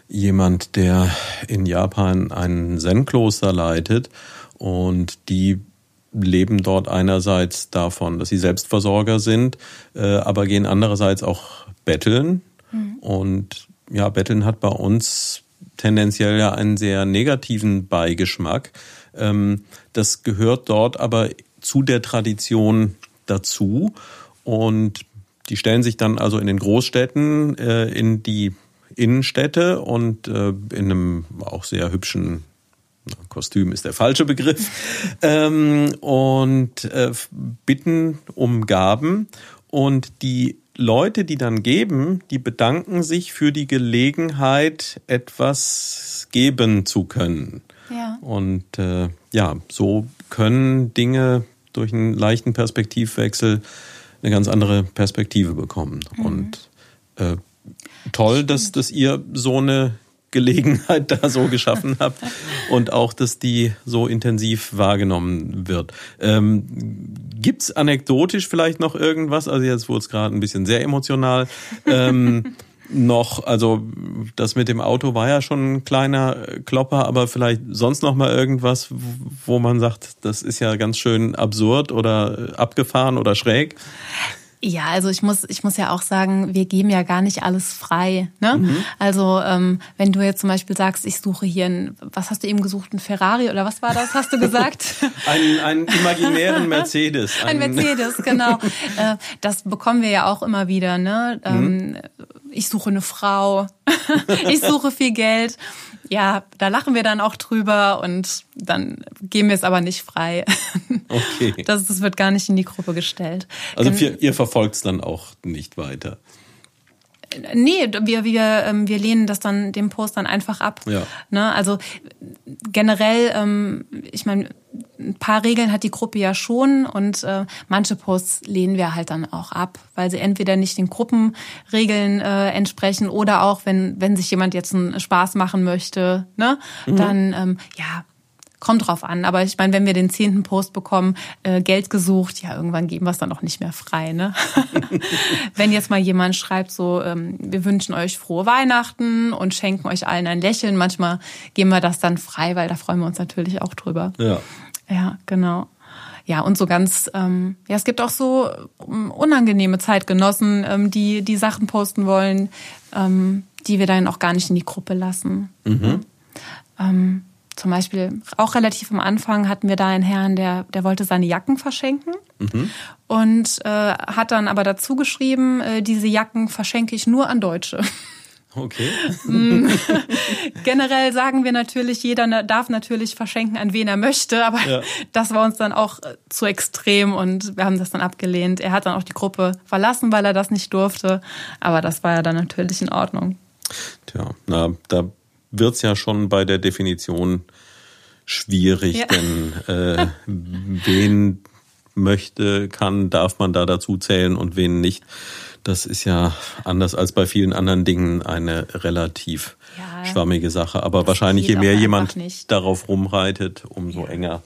jemand, der in Japan ein Zen-Kloster leitet und die leben dort einerseits davon, dass sie Selbstversorger sind, äh, aber gehen andererseits auch betteln. Mhm. Und ja, Betteln hat bei uns tendenziell ja einen sehr negativen Beigeschmack. Ähm, das gehört dort aber zu der Tradition dazu und die stellen sich dann also in den Großstädten äh, in die Innenstädte und äh, in einem auch sehr hübschen Kostüm ist der falsche Begriff ähm, und äh, bitten um Gaben und die Leute, die dann geben, die bedanken sich für die Gelegenheit, etwas geben zu können. Ja. Und äh, ja, so können Dinge durch einen leichten Perspektivwechsel eine ganz andere Perspektive bekommen. Mhm. Und äh, toll, dass, dass ihr so eine Gelegenheit da so geschaffen habt und auch, dass die so intensiv wahrgenommen wird. Ähm, Gibt anekdotisch vielleicht noch irgendwas? Also jetzt wurde es gerade ein bisschen sehr emotional. Ähm, noch, also das mit dem Auto war ja schon ein kleiner Klopper, aber vielleicht sonst noch mal irgendwas, wo man sagt, das ist ja ganz schön absurd oder abgefahren oder schräg.
Ja, also ich muss, ich muss ja auch sagen, wir geben ja gar nicht alles frei. Ne? Mhm. Also ähm, wenn du jetzt zum Beispiel sagst, ich suche hier ein, was hast du eben gesucht, ein Ferrari oder was war das, hast du gesagt?
ein, einen imaginären Mercedes.
Ein, ein Mercedes, genau. Äh, das bekommen wir ja auch immer wieder. Ne? Ähm, mhm. Ich suche eine Frau, ich suche viel Geld ja, da lachen wir dann auch drüber und dann geben wir es aber nicht frei. Okay. Das, das wird gar nicht in die Gruppe gestellt.
Also ihr, ihr verfolgt es dann auch nicht weiter.
Nee, wir, wir, ähm, wir lehnen das dann, den Post dann einfach ab. Ja. Ne? Also generell, ähm, ich meine, ein paar Regeln hat die Gruppe ja schon und äh, manche Posts lehnen wir halt dann auch ab, weil sie entweder nicht den Gruppenregeln äh, entsprechen oder auch, wenn, wenn sich jemand jetzt einen Spaß machen möchte, ne, mhm. dann ähm, ja, kommt drauf an. Aber ich meine, wenn wir den zehnten Post bekommen, äh, Geld gesucht, ja, irgendwann geben wir es dann auch nicht mehr frei. Ne? wenn jetzt mal jemand schreibt, so, ähm, wir wünschen euch frohe Weihnachten und schenken euch allen ein Lächeln, manchmal geben wir das dann frei, weil da freuen wir uns natürlich auch drüber. Ja. Ja, genau. Ja, und so ganz, ähm, ja, es gibt auch so um, unangenehme Zeitgenossen, ähm, die die Sachen posten wollen, ähm, die wir dann auch gar nicht in die Gruppe lassen. Mhm. Ähm, zum Beispiel auch relativ am Anfang hatten wir da einen Herrn, der, der wollte seine Jacken verschenken mhm. und äh, hat dann aber dazu geschrieben, äh, diese Jacken verschenke ich nur an Deutsche.
Okay.
Mm. Generell sagen wir natürlich, jeder darf natürlich verschenken, an wen er möchte, aber ja. das war uns dann auch äh, zu extrem und wir haben das dann abgelehnt. Er hat dann auch die Gruppe verlassen, weil er das nicht durfte, aber das war ja dann natürlich in Ordnung.
Tja, na, da wird's ja schon bei der Definition schwierig, ja. denn äh, wen möchte, kann, darf man da dazu zählen und wen nicht. Das ist ja anders als bei vielen anderen Dingen eine relativ ja, schwammige Sache. Aber wahrscheinlich, je mehr jemand nicht. darauf rumreitet, umso ja. enger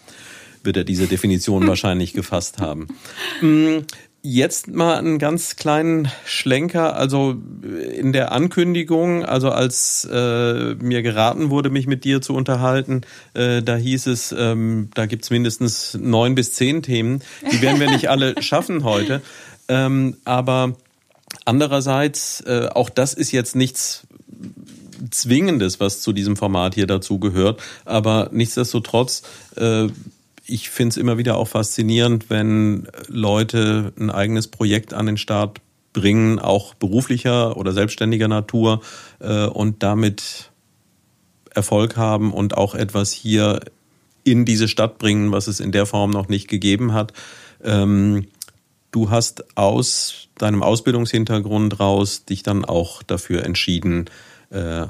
wird er diese Definition wahrscheinlich gefasst haben. Jetzt mal einen ganz kleinen Schlenker. Also in der Ankündigung, also als äh, mir geraten wurde, mich mit dir zu unterhalten, äh, da hieß es, ähm, da gibt's mindestens neun bis zehn Themen. Die werden wir nicht alle schaffen heute. Ähm, aber Andererseits, äh, auch das ist jetzt nichts Zwingendes, was zu diesem Format hier dazu gehört. Aber nichtsdestotrotz, äh, ich finde es immer wieder auch faszinierend, wenn Leute ein eigenes Projekt an den Start bringen, auch beruflicher oder selbstständiger Natur äh, und damit Erfolg haben und auch etwas hier in diese Stadt bringen, was es in der Form noch nicht gegeben hat. Ähm, du hast aus deinem Ausbildungshintergrund raus dich dann auch dafür entschieden, äh,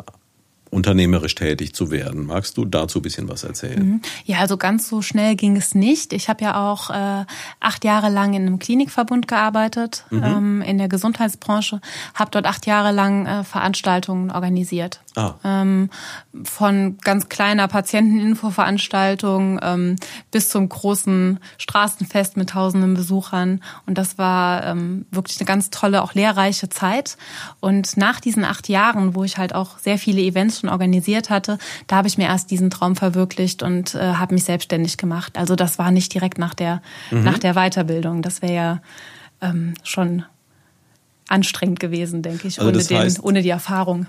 unternehmerisch tätig zu werden. Magst du dazu ein bisschen was erzählen? Mhm.
Ja, also ganz so schnell ging es nicht. Ich habe ja auch äh, acht Jahre lang in einem Klinikverbund gearbeitet, mhm. ähm, in der Gesundheitsbranche, habe dort acht Jahre lang äh, Veranstaltungen organisiert. Ah. Ähm, von ganz kleiner Patienteninfoveranstaltung ähm, bis zum großen Straßenfest mit tausenden Besuchern. Und das war ähm, wirklich eine ganz tolle, auch lehrreiche Zeit. Und nach diesen acht Jahren, wo ich halt auch sehr viele Events schon organisiert hatte, da habe ich mir erst diesen Traum verwirklicht und äh, habe mich selbstständig gemacht. Also das war nicht direkt nach der, mhm. nach der Weiterbildung. Das wäre ja ähm, schon anstrengend gewesen, denke ich, also ohne, den, ohne die Erfahrung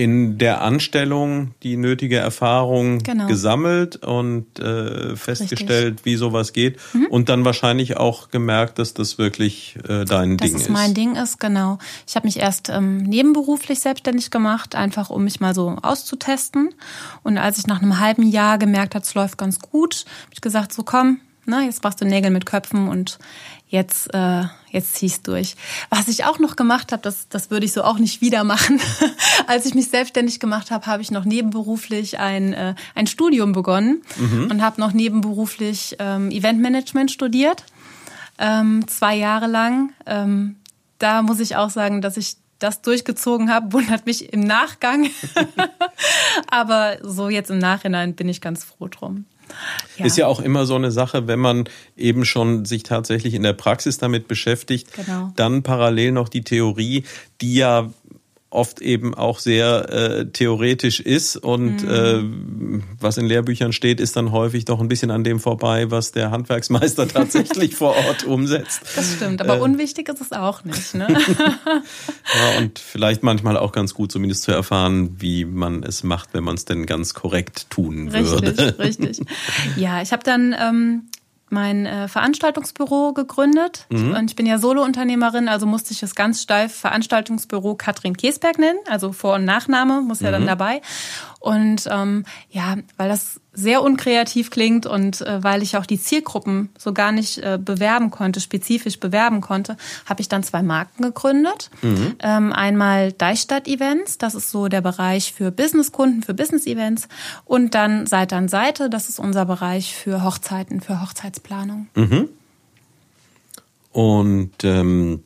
in der Anstellung die nötige Erfahrung genau. gesammelt und äh, festgestellt, Richtig. wie sowas geht mhm. und dann wahrscheinlich auch gemerkt, dass das wirklich äh, dein
dass
Ding ist.
Dass es mein Ding ist, genau. Ich habe mich erst ähm, nebenberuflich selbstständig gemacht, einfach um mich mal so auszutesten. Und als ich nach einem halben Jahr gemerkt habe, es läuft ganz gut, habe ich gesagt, so komm, ne, jetzt machst du Nägel mit Köpfen und jetzt, äh, jetzt zieh ich's durch. Was ich auch noch gemacht habe, das, das würde ich so auch nicht wieder machen. Als ich mich selbstständig gemacht habe, habe ich noch nebenberuflich ein, äh, ein Studium begonnen mhm. und habe noch nebenberuflich ähm, Eventmanagement studiert. Ähm, zwei Jahre lang. Ähm, da muss ich auch sagen, dass ich das durchgezogen habe, wundert mich im Nachgang. Aber so jetzt im Nachhinein bin ich ganz froh drum.
Ja. Ist ja auch immer so eine Sache, wenn man eben schon sich tatsächlich in der Praxis damit beschäftigt, genau. dann parallel noch die Theorie, die ja oft eben auch sehr äh, theoretisch ist und mhm. äh, was in Lehrbüchern steht, ist dann häufig doch ein bisschen an dem vorbei, was der Handwerksmeister tatsächlich vor Ort umsetzt.
Das stimmt, aber äh, unwichtig ist es auch nicht. Ne?
ja, und vielleicht manchmal auch ganz gut, zumindest zu erfahren, wie man es macht, wenn man es denn ganz korrekt tun
richtig,
würde.
Richtig, richtig. Ja, ich habe dann ähm, mein äh, Veranstaltungsbüro gegründet. Mhm. Und ich bin ja Solo-Unternehmerin, also musste ich es ganz steif Veranstaltungsbüro Katrin Kiesberg nennen. Also Vor- und Nachname muss ja dann mhm. dabei. Und ähm, ja, weil das sehr unkreativ klingt und äh, weil ich auch die Zielgruppen so gar nicht äh, bewerben konnte, spezifisch bewerben konnte, habe ich dann zwei Marken gegründet. Mhm. Ähm, einmal Deichstadt Events, das ist so der Bereich für Businesskunden, für Business-Events. Und dann Seite an Seite, das ist unser Bereich für Hochzeiten, für Hochzeitsplanung.
Mhm. Und ähm,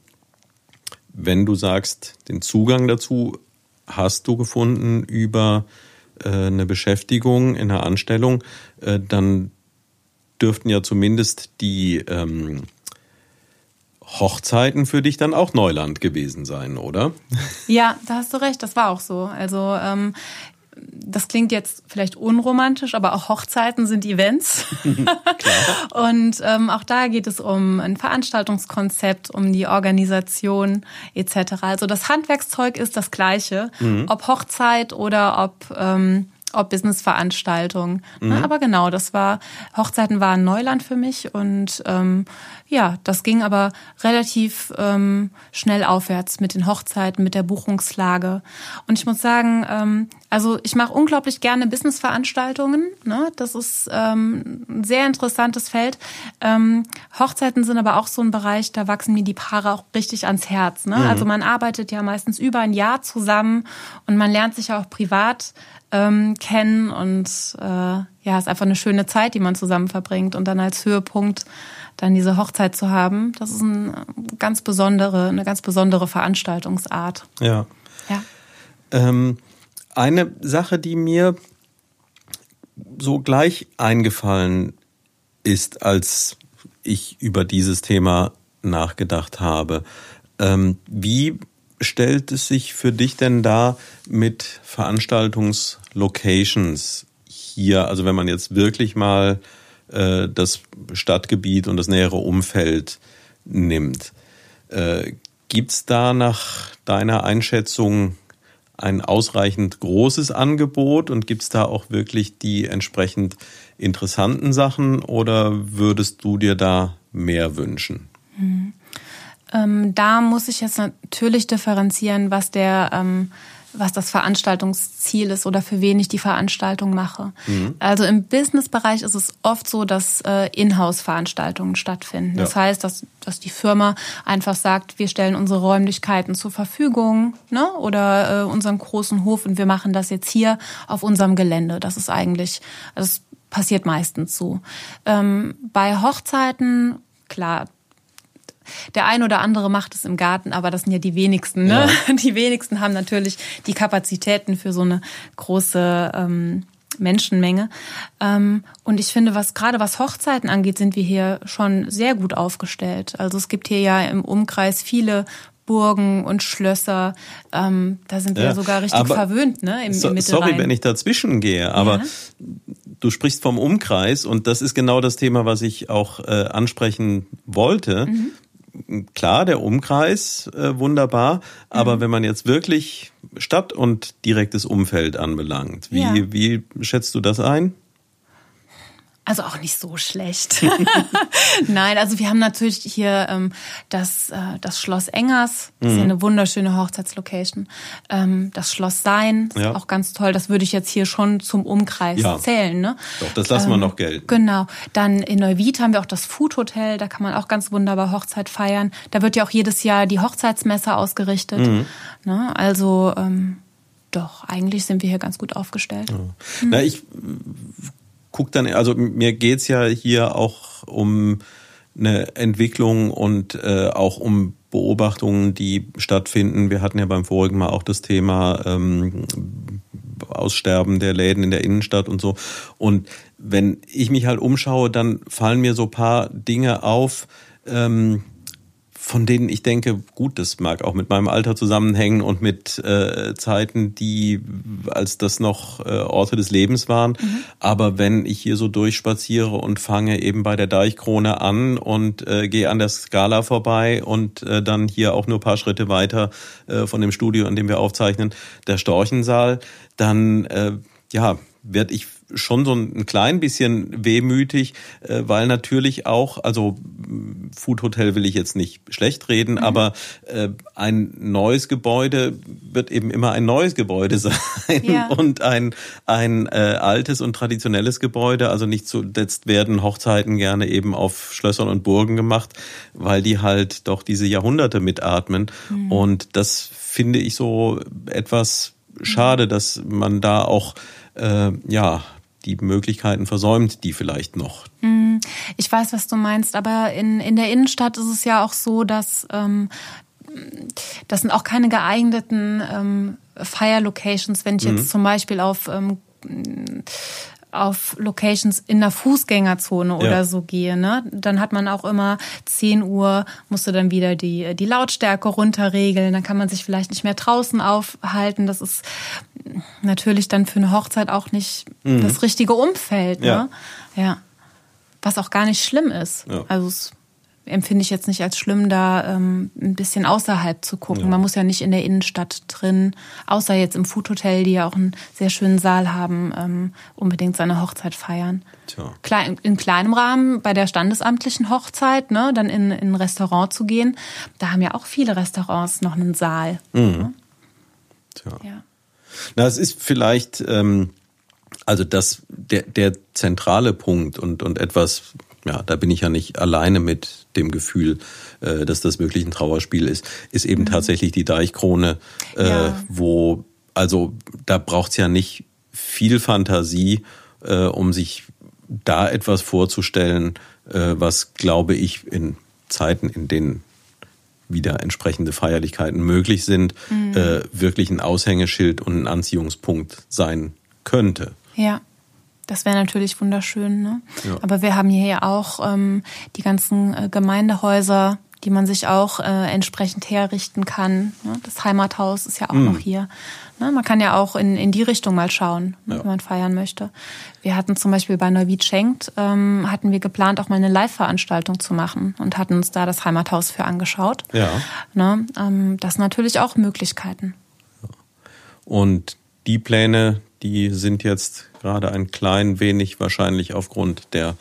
wenn du sagst, den Zugang dazu hast du gefunden über eine Beschäftigung in einer Anstellung, äh, dann dürften ja zumindest die ähm, Hochzeiten für dich dann auch Neuland gewesen sein, oder?
Ja, da hast du recht, das war auch so. Also ähm, das klingt jetzt vielleicht unromantisch, aber auch Hochzeiten sind Events. und ähm, auch da geht es um ein Veranstaltungskonzept, um die Organisation etc. Also das Handwerkszeug ist das gleiche, mhm. ob Hochzeit oder ob ähm, ob Businessveranstaltungen. Mhm. aber genau, das war, Hochzeiten waren Neuland für mich und ähm, ja, das ging aber relativ ähm, schnell aufwärts mit den Hochzeiten, mit der Buchungslage. Und ich muss sagen, ähm, also ich mache unglaublich gerne Businessveranstaltungen. Ne? Das ist ähm, ein sehr interessantes Feld. Ähm, Hochzeiten sind aber auch so ein Bereich, da wachsen mir die Paare auch richtig ans Herz. Ne? Mhm. Also man arbeitet ja meistens über ein Jahr zusammen und man lernt sich ja auch privat ähm, kennen und äh, ja, ist einfach eine schöne Zeit, die man zusammen verbringt und dann als Höhepunkt dann diese Hochzeit zu haben, das ist ein ganz besondere, eine ganz besondere Veranstaltungsart.
Ja. Ja. Ähm, eine Sache, die mir so gleich eingefallen ist, als ich über dieses Thema nachgedacht habe. Ähm, wie stellt es sich für dich denn da mit Veranstaltungslocations hier? Also wenn man jetzt wirklich mal äh, das Stadtgebiet und das nähere Umfeld nimmt. Äh, Gibt es da nach deiner Einschätzung ein ausreichend großes Angebot und gibt es da auch wirklich die entsprechend interessanten Sachen oder würdest du dir da mehr wünschen?
Mhm. Ähm, da muss ich jetzt natürlich differenzieren, was der ähm, was das Veranstaltungsziel ist oder für wen ich die Veranstaltung mache. Mhm. Also im Businessbereich ist es oft so, dass äh, Inhouse-Veranstaltungen stattfinden. Ja. Das heißt, dass, dass die Firma einfach sagt, wir stellen unsere Räumlichkeiten zur Verfügung ne? oder äh, unseren großen Hof und wir machen das jetzt hier auf unserem Gelände. Das ist eigentlich, das passiert meistens so. Ähm, bei Hochzeiten, klar, der ein oder andere macht es im Garten, aber das sind ja die wenigsten. Ne? Ja. Die wenigsten haben natürlich die Kapazitäten für so eine große ähm, Menschenmenge. Ähm, und ich finde, was gerade was Hochzeiten angeht, sind wir hier schon sehr gut aufgestellt. Also es gibt hier ja im Umkreis viele Burgen und Schlösser. Ähm, da sind wir ja, sogar richtig verwöhnt, ne? Im,
so, im sorry, wenn ich dazwischen gehe, aber ja. du sprichst vom Umkreis und das ist genau das Thema, was ich auch äh, ansprechen wollte. Mhm klar, der Umkreis äh, wunderbar, aber mhm. wenn man jetzt wirklich Stadt und direktes Umfeld anbelangt, wie, ja. wie schätzt du das ein?
Also auch nicht so schlecht. Nein, also wir haben natürlich hier ähm, das, äh, das Schloss Engers, das ist ja eine wunderschöne Hochzeitslocation. Ähm, das Schloss Sein, ist
Ja.
auch ganz toll. Das würde ich jetzt hier schon zum Umkreis
Ja.
zählen. Ne?
Doch, das lassen wir noch gelten.
Genau. Dann in Neuwied haben wir auch das Food Hotel, da kann man auch ganz wunderbar Hochzeit feiern. Da wird ja auch jedes Jahr die Hochzeitsmesse ausgerichtet.
Mhm.
Ne? Also ähm, doch, eigentlich sind wir hier ganz gut aufgestellt.
Na, ich guck dann, also mir geht's ja hier auch um eine Entwicklung und äh, auch um Beobachtungen, die stattfinden. Wir hatten ja beim vorigen Mal auch das Thema ähm, Aussterben der Läden in der Innenstadt und so. Und wenn ich mich halt umschaue, dann fallen mir so paar Dinge auf, ähm, von denen ich denke, gut, das mag auch mit meinem Alter zusammenhängen und mit äh, Zeiten, die als das noch äh, Orte des Lebens waren. Aber wenn ich hier so durchspaziere und fange eben bei der Deichkrone an und äh, gehe an der Skala vorbei und äh, dann hier auch nur ein paar Schritte weiter äh, von dem Studio, in dem wir aufzeichnen, der Storchensaal, dann äh, ja, werde ich schon so ein klein bisschen wehmütig, äh, weil natürlich auch, also m, Food Hotel will ich jetzt nicht schlecht reden, aber äh, ein neues Gebäude wird eben immer ein neues Gebäude sein
Ja.
und ein ein äh, altes und traditionelles Gebäude. Also nicht zuletzt werden Hochzeiten gerne eben auf Schlössern und Burgen gemacht, weil die halt doch diese Jahrhunderte mitatmen. Und das finde ich so etwas schade, dass man da auch äh, ja die Möglichkeiten versäumt, die vielleicht noch.
Ich weiß, was du meinst, aber in, in der Innenstadt ist es ja auch so, dass ähm, das sind auch keine geeigneten ähm, Fire-Locations. Wenn ich
Mhm.
jetzt zum Beispiel auf ähm, auf Locations in der Fußgängerzone oder
Ja.
so gehe, ne, dann hat man auch immer 10 Uhr, musst du dann wieder die, die Lautstärke runterregeln, dann kann man sich vielleicht nicht mehr draußen aufhalten. Das ist natürlich dann für eine Hochzeit auch nicht das richtige Umfeld. Ne?
Mhm. Ja.
ja. Was auch gar nicht schlimm ist.
Ja.
Also es empfinde ich jetzt nicht als schlimm, da ähm, ein bisschen außerhalb zu gucken.
Ja.
Man muss ja nicht in der Innenstadt drin, außer jetzt im Food Hotel, die ja auch einen sehr schönen Saal haben, ähm, unbedingt seine Hochzeit feiern.
Tja.
Klein, in kleinem Rahmen bei der standesamtlichen Hochzeit, ne, dann in, in ein Restaurant zu gehen, da haben ja auch viele Restaurants noch einen Saal.
Tja.
Ja.
Na, es ist vielleicht, ähm, also das, der, der zentrale Punkt und, und etwas, ja, da bin ich ja nicht alleine mit dem Gefühl, äh, dass das wirklich ein Trauerspiel ist, ist eben tatsächlich die Deichkrone, äh,
Ja.
wo, also da braucht's ja nicht viel Fantasie, äh, um sich da etwas vorzustellen, äh, was, glaube ich, in Zeiten, in denen wieder entsprechende Feierlichkeiten möglich sind, äh, wirklich ein Aushängeschild und ein Anziehungspunkt sein könnte.
Ja, das wäre natürlich wunderschön. Ne?
Ja.
Aber wir haben hier ja auch ähm, die ganzen äh, Gemeindehäuser, die man sich auch äh, entsprechend herrichten kann. Ne? Das Heimathaus ist ja auch noch hier. Ne? Man kann ja auch in, in die Richtung mal schauen, ne?
Ja.
wenn man feiern möchte. Wir hatten zum Beispiel bei Neuwied Schenkt, ähm, hatten wir geplant, auch mal eine Live-Veranstaltung zu machen und hatten uns da das Heimathaus für angeschaut.
Ja.
Ne? Ähm, das sind natürlich auch Möglichkeiten.
Und die Pläne, die sind jetzt gerade ein klein wenig wahrscheinlich aufgrund der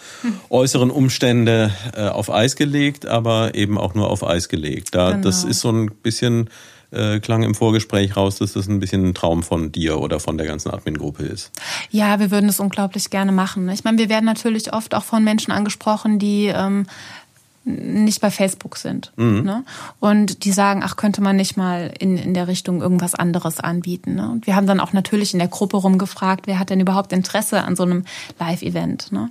äußeren Umstände äh, auf Eis gelegt, aber eben auch nur auf Eis gelegt. Da, Das
Genau.
ist so ein bisschen, äh, klang im Vorgespräch raus, dass das ein bisschen ein Traum von dir oder von der ganzen Admin-Gruppe ist.
Ja, wir würden es unglaublich gerne machen. Ich meine, wir werden natürlich oft auch von Menschen angesprochen, die ähm, nicht bei Facebook sind. Ne? Und die sagen, ach, könnte man nicht mal in, in der Richtung irgendwas anderes anbieten. Ne? Und wir haben dann auch natürlich in der Gruppe rumgefragt, wer hat denn überhaupt Interesse an so einem Live-Event. Ne?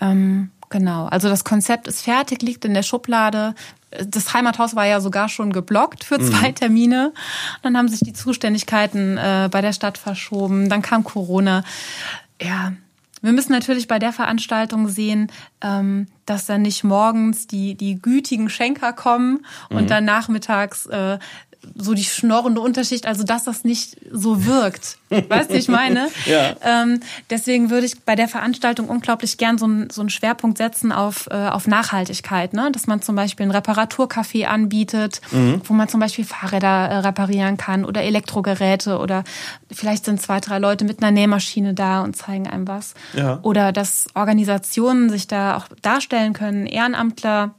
Ähm, genau, also das Konzept ist fertig, liegt in der Schublade. Das Heimathaus war ja sogar schon geblockt für zwei Termine. Dann haben sich die Zuständigkeiten äh, bei der Stadt verschoben. Dann kam Corona. Ja, wir müssen natürlich bei der Veranstaltung sehen, ähm, dass dann nicht morgens die, die gütigen Schenker kommen und mhm. dann nachmittags äh, so die schnorrende Unterschicht, also dass das nicht so wirkt. weißt du, ich meine?
ja.
Ähm, deswegen würde ich bei der Veranstaltung unglaublich gern so, ein, so einen Schwerpunkt setzen auf, äh, auf Nachhaltigkeit, ne? Dass man zum Beispiel ein Reparaturcafé anbietet, mhm. wo man zum Beispiel Fahrräder äh, reparieren kann oder Elektrogeräte oder vielleicht sind zwei, drei Leute mit einer Nähmaschine da und zeigen einem was.
Ja.
Oder dass Organisationen sich da auch darstellen können, Ehrenamtler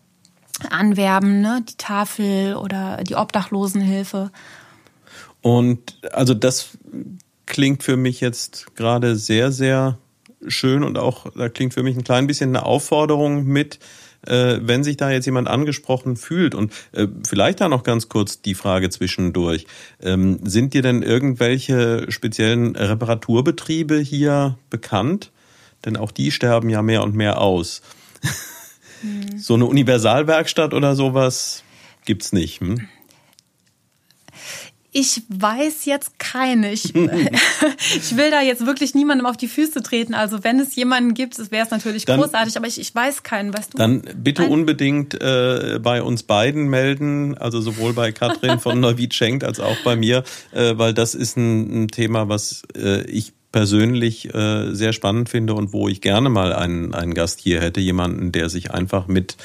anwerben, ne? die Tafel oder die Obdachlosenhilfe.
Und also das klingt für mich jetzt gerade sehr, sehr schön und auch da klingt für mich ein klein bisschen eine Aufforderung mit, äh, wenn sich da jetzt jemand angesprochen fühlt und äh, vielleicht da noch ganz kurz die Frage zwischendurch. Ähm, sind dir denn irgendwelche speziellen Reparaturbetriebe hier bekannt? Denn auch die sterben ja mehr und mehr aus. So eine Universalwerkstatt oder sowas gibt's nicht. Hm?
Ich weiß jetzt keine. Ich, ich will da jetzt wirklich niemandem auf die Füße treten. Also wenn es jemanden gibt, wäre es natürlich dann, großartig, aber ich, ich weiß keinen, weißt du?
Dann bitte Ein unbedingt äh, bei uns beiden melden, also sowohl bei Katrin von Neuwied Schenkt als auch bei mir, äh, weil das ist ein, ein Thema, was äh, ich persönlich äh, sehr spannend finde und wo ich gerne mal einen, einen Gast hier hätte, jemanden, der sich einfach mit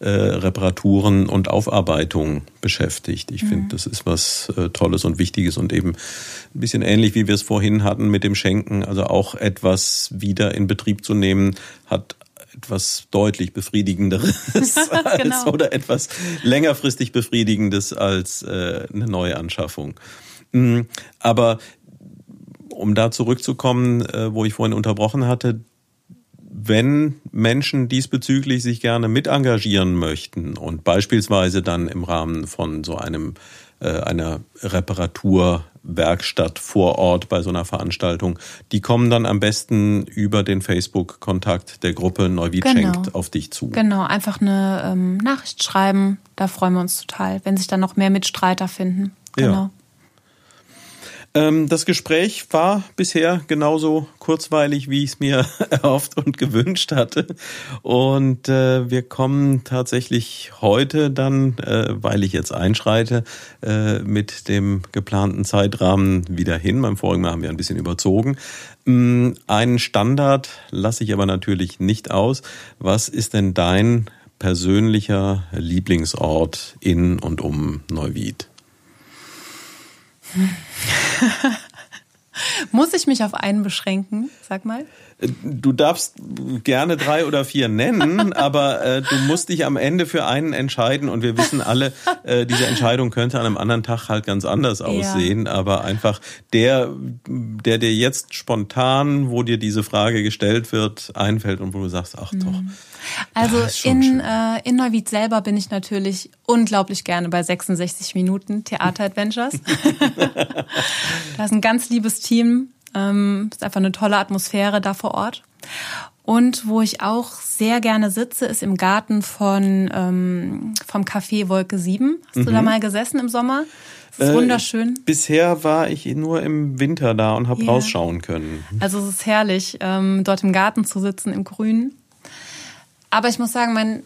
äh, Reparaturen und Aufarbeitung beschäftigt. Ich mhm. finde, das ist was äh, Tolles und Wichtiges und eben ein bisschen ähnlich, wie wir es vorhin hatten mit dem Schenken, also auch etwas wieder in Betrieb zu nehmen, hat etwas deutlich befriedigenderes als, genau. oder etwas längerfristig befriedigendes als äh, eine neue Anschaffung. Mm, aber um da zurückzukommen, äh, wo ich vorhin unterbrochen hatte, wenn Menschen diesbezüglich sich gerne mit engagieren möchten und beispielsweise dann im Rahmen von so einem äh, einer Reparaturwerkstatt vor Ort bei so einer Veranstaltung, die kommen dann am besten über den Facebook-Kontakt der Gruppe Neuwied genau. schenkt auf dich zu.
Genau, einfach eine ähm, Nachricht schreiben, da freuen wir uns total, wenn sich dann noch mehr Mitstreiter finden. Genau. Ja.
Ähm, das Gespräch war bisher genauso kurzweilig, wie ich es mir erhofft und gewünscht hatte. Und äh, wir kommen tatsächlich heute dann, äh, weil ich jetzt einschreite, äh, mit dem geplanten Zeitrahmen wieder hin. Beim vorigen Mal haben wir ein bisschen überzogen. Ähm, einen Standard lasse ich aber natürlich nicht aus. Was ist denn dein persönlicher Lieblingsort in und um Neuwied?
Muss ich mich auf einen beschränken? Sag mal.
Du darfst gerne drei oder vier nennen, aber äh, du musst dich am Ende für einen entscheiden und wir wissen alle, äh, diese Entscheidung könnte an einem anderen Tag halt ganz anders aussehen, ja. aber einfach der, der dir jetzt spontan, wo dir diese Frage gestellt wird, einfällt und wo du sagst, ach doch. Mhm.
Also in, äh, in Neuwied selber bin ich natürlich unglaublich gerne bei 66 Minuten Theater Adventures. da ist ein ganz liebes Team. Ähm, ist einfach eine tolle Atmosphäre da vor Ort. Und wo ich auch sehr gerne sitze, ist im Garten von ähm, vom Café Wolke 7. Hast mhm. du da mhm. mal gesessen im Sommer? Das ist äh, wunderschön.
Bisher war ich nur im Winter da und habe yeah. rausschauen können.
Also es ist herrlich, ähm, dort im Garten zu sitzen, im Grün. Aber ich muss sagen, mein,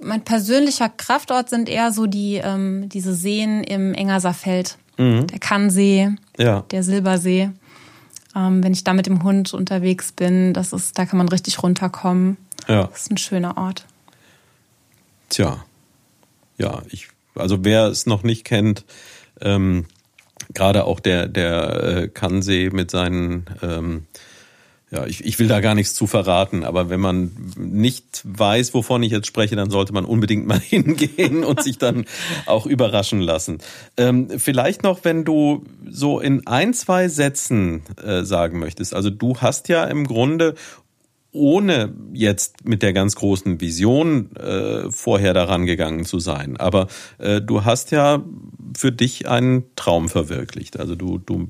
mein persönlicher Kraftort sind eher so die, ähm, diese Seen im Engerserfeld. Mhm. Der Kannsee,
ja.
der Silbersee. Ähm, wenn ich da mit dem Hund unterwegs bin, das ist, da kann man richtig runterkommen.
Ja.
Das ist ein schöner Ort.
Tja. Ja, ich, also wer es noch nicht kennt, ähm, gerade auch der, der äh, Kannsee mit seinen ähm, ja, ich, ich will da gar nichts zu verraten, aber wenn man nicht weiß, wovon ich jetzt spreche, dann sollte man unbedingt mal hingehen und sich dann auch überraschen lassen. Ähm, vielleicht noch, wenn du so in ein, zwei Sätzen äh, sagen möchtest. Also du hast ja im Grunde ohne jetzt mit der ganz großen Vision äh, vorher daran gegangen zu sein. Aber äh, du hast ja für dich einen Traum verwirklicht. Also du, du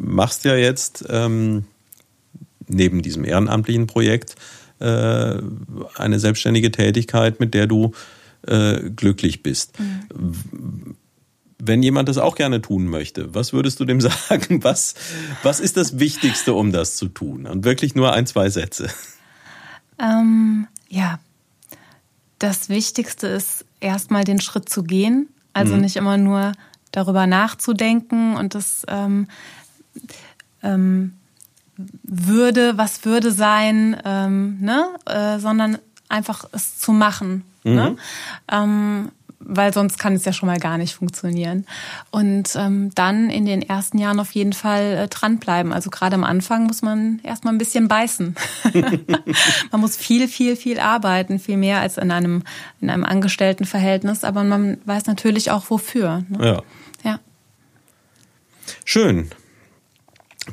machst ja jetzt ähm, neben diesem ehrenamtlichen Projekt äh, eine selbstständige Tätigkeit, mit der du äh, glücklich bist. Mhm. Wenn jemand das auch gerne tun möchte, was würdest du dem sagen? Was, was ist das Wichtigste, um das zu tun? Und wirklich nur ein, zwei Sätze.
Ähm, ja, das Wichtigste ist, erstmal den Schritt zu gehen. Also mhm. nicht immer nur darüber nachzudenken und das ähm, ähm, würde, was würde sein, ähm, ne? Äh, sondern einfach es zu machen. Ne? Mhm. Ne? Ähm, weil sonst kann es ja schon mal gar nicht funktionieren. Und ähm, dann in den ersten Jahren auf jeden Fall äh, dranbleiben. Also gerade am Anfang muss man erstmal ein bisschen beißen. man muss viel, viel, viel arbeiten, viel mehr als in einem, in einem Angestelltenverhältnis, aber man weiß natürlich auch wofür.
Ne? Ja. ja. Schön.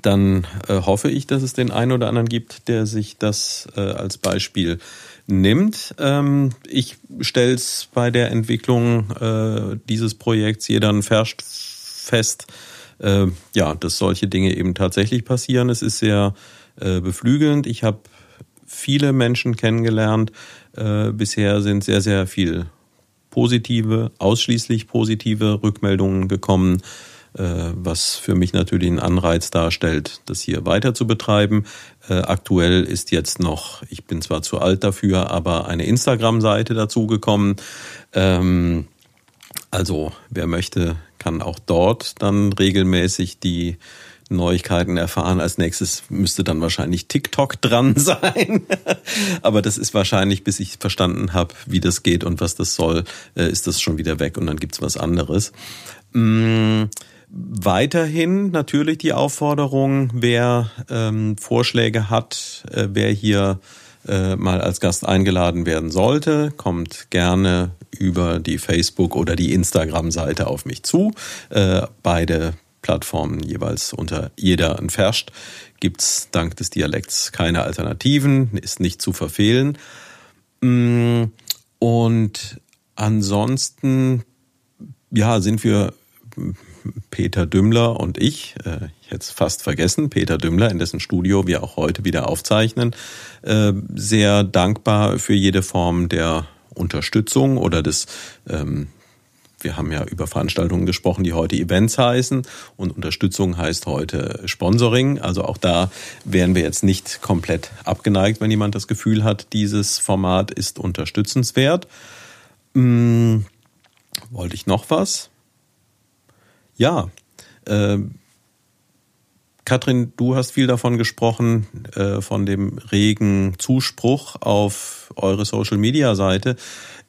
Dann äh, hoffe ich, dass es den einen oder anderen gibt, der sich das äh, als Beispiel nimmt. Ähm, ich stelle es bei der Entwicklung äh, dieses Projekts jeder Verscht fest, äh, ja, dass solche Dinge eben tatsächlich passieren. Es ist sehr äh, beflügelnd. Ich habe viele Menschen kennengelernt. Äh, bisher sind sehr, sehr viel positive, ausschließlich positive Rückmeldungen gekommen was für mich natürlich einen Anreiz darstellt, das hier weiter zu betreiben. Äh, aktuell ist jetzt noch, ich bin zwar zu alt dafür, aber eine Instagram-Seite dazugekommen. Ähm, also wer möchte, kann auch dort dann regelmäßig die Neuigkeiten erfahren. Als nächstes müsste dann wahrscheinlich TikTok dran sein. Aber das ist wahrscheinlich, bis ich verstanden habe, wie das geht und was das soll, äh, ist das schon wieder weg und dann gibt's was anderes. Mm, Weiterhin natürlich die Aufforderung, wer ähm, Vorschläge hat, äh, wer hier äh, mal als Gast eingeladen werden sollte, kommt gerne über die Facebook- oder die Instagram-Seite auf mich zu. Äh, beide Plattformen jeweils unter jeder entferscht. Gibt's dank des Dialekts keine Alternativen, ist nicht zu verfehlen. Mm, und ansonsten, ja, sind wir Peter Dümmler und ich, äh, ich hätte es fast vergessen, Peter Dümmler, in dessen Studio wir auch heute wieder aufzeichnen, äh, sehr dankbar für jede Form der Unterstützung oder des ähm, wir haben ja über Veranstaltungen gesprochen, die heute Events heißen und Unterstützung heißt heute Sponsoring. Also auch da wären wir jetzt nicht komplett abgeneigt, wenn jemand das Gefühl hat, dieses Format ist unterstützenswert. Hm, wollte ich noch was? Ja, äh, Katrin, du hast viel davon gesprochen, äh, von dem regen Zuspruch auf eure Social-Media-Seite.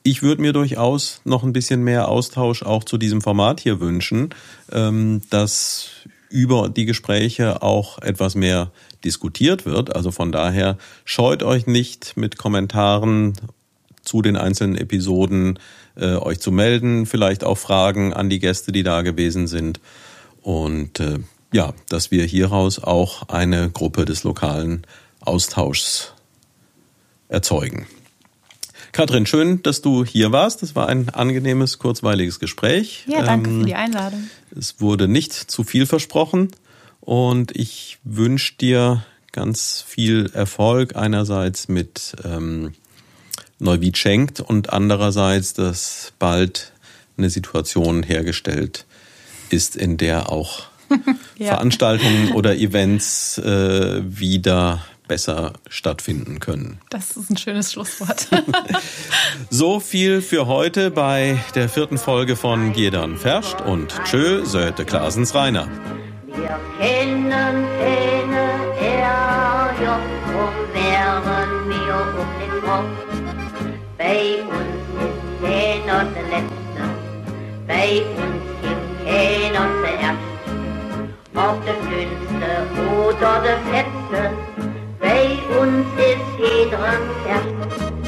Ich würde mir durchaus noch ein bisschen mehr Austausch auch zu diesem Format hier wünschen, ähm, dass über die Gespräche auch etwas mehr diskutiert wird. Also von daher scheut euch nicht mit Kommentaren zu den einzelnen Episoden äh, euch zu melden, vielleicht auch Fragen an die Gäste, die da gewesen sind. Und äh, ja, dass wir hieraus auch eine Gruppe des lokalen Austauschs erzeugen. Katrin, schön, dass du hier warst. Das war ein angenehmes, kurzweiliges Gespräch.
Ja, danke ähm, für die Einladung.
Es wurde nicht zu viel versprochen und ich wünsche dir ganz viel Erfolg einerseits mit ähm, Neuwied schenkt und andererseits, dass bald eine Situation hergestellt ist, in der auch ja. Veranstaltungen oder Events äh, wieder besser stattfinden können.
Das ist ein schönes Schlusswort.
so viel für heute bei der vierten Folge von Gedern Ferscht und Tschö, Söte Klasens Rainer. Wir kennen keine Ärger und wären wir um den Kopf. Bei uns ist keiner der Letzte, bei uns gibt keiner zuerst. Ob der Dünnste oder der Fetzte, bei uns ist jeder erst.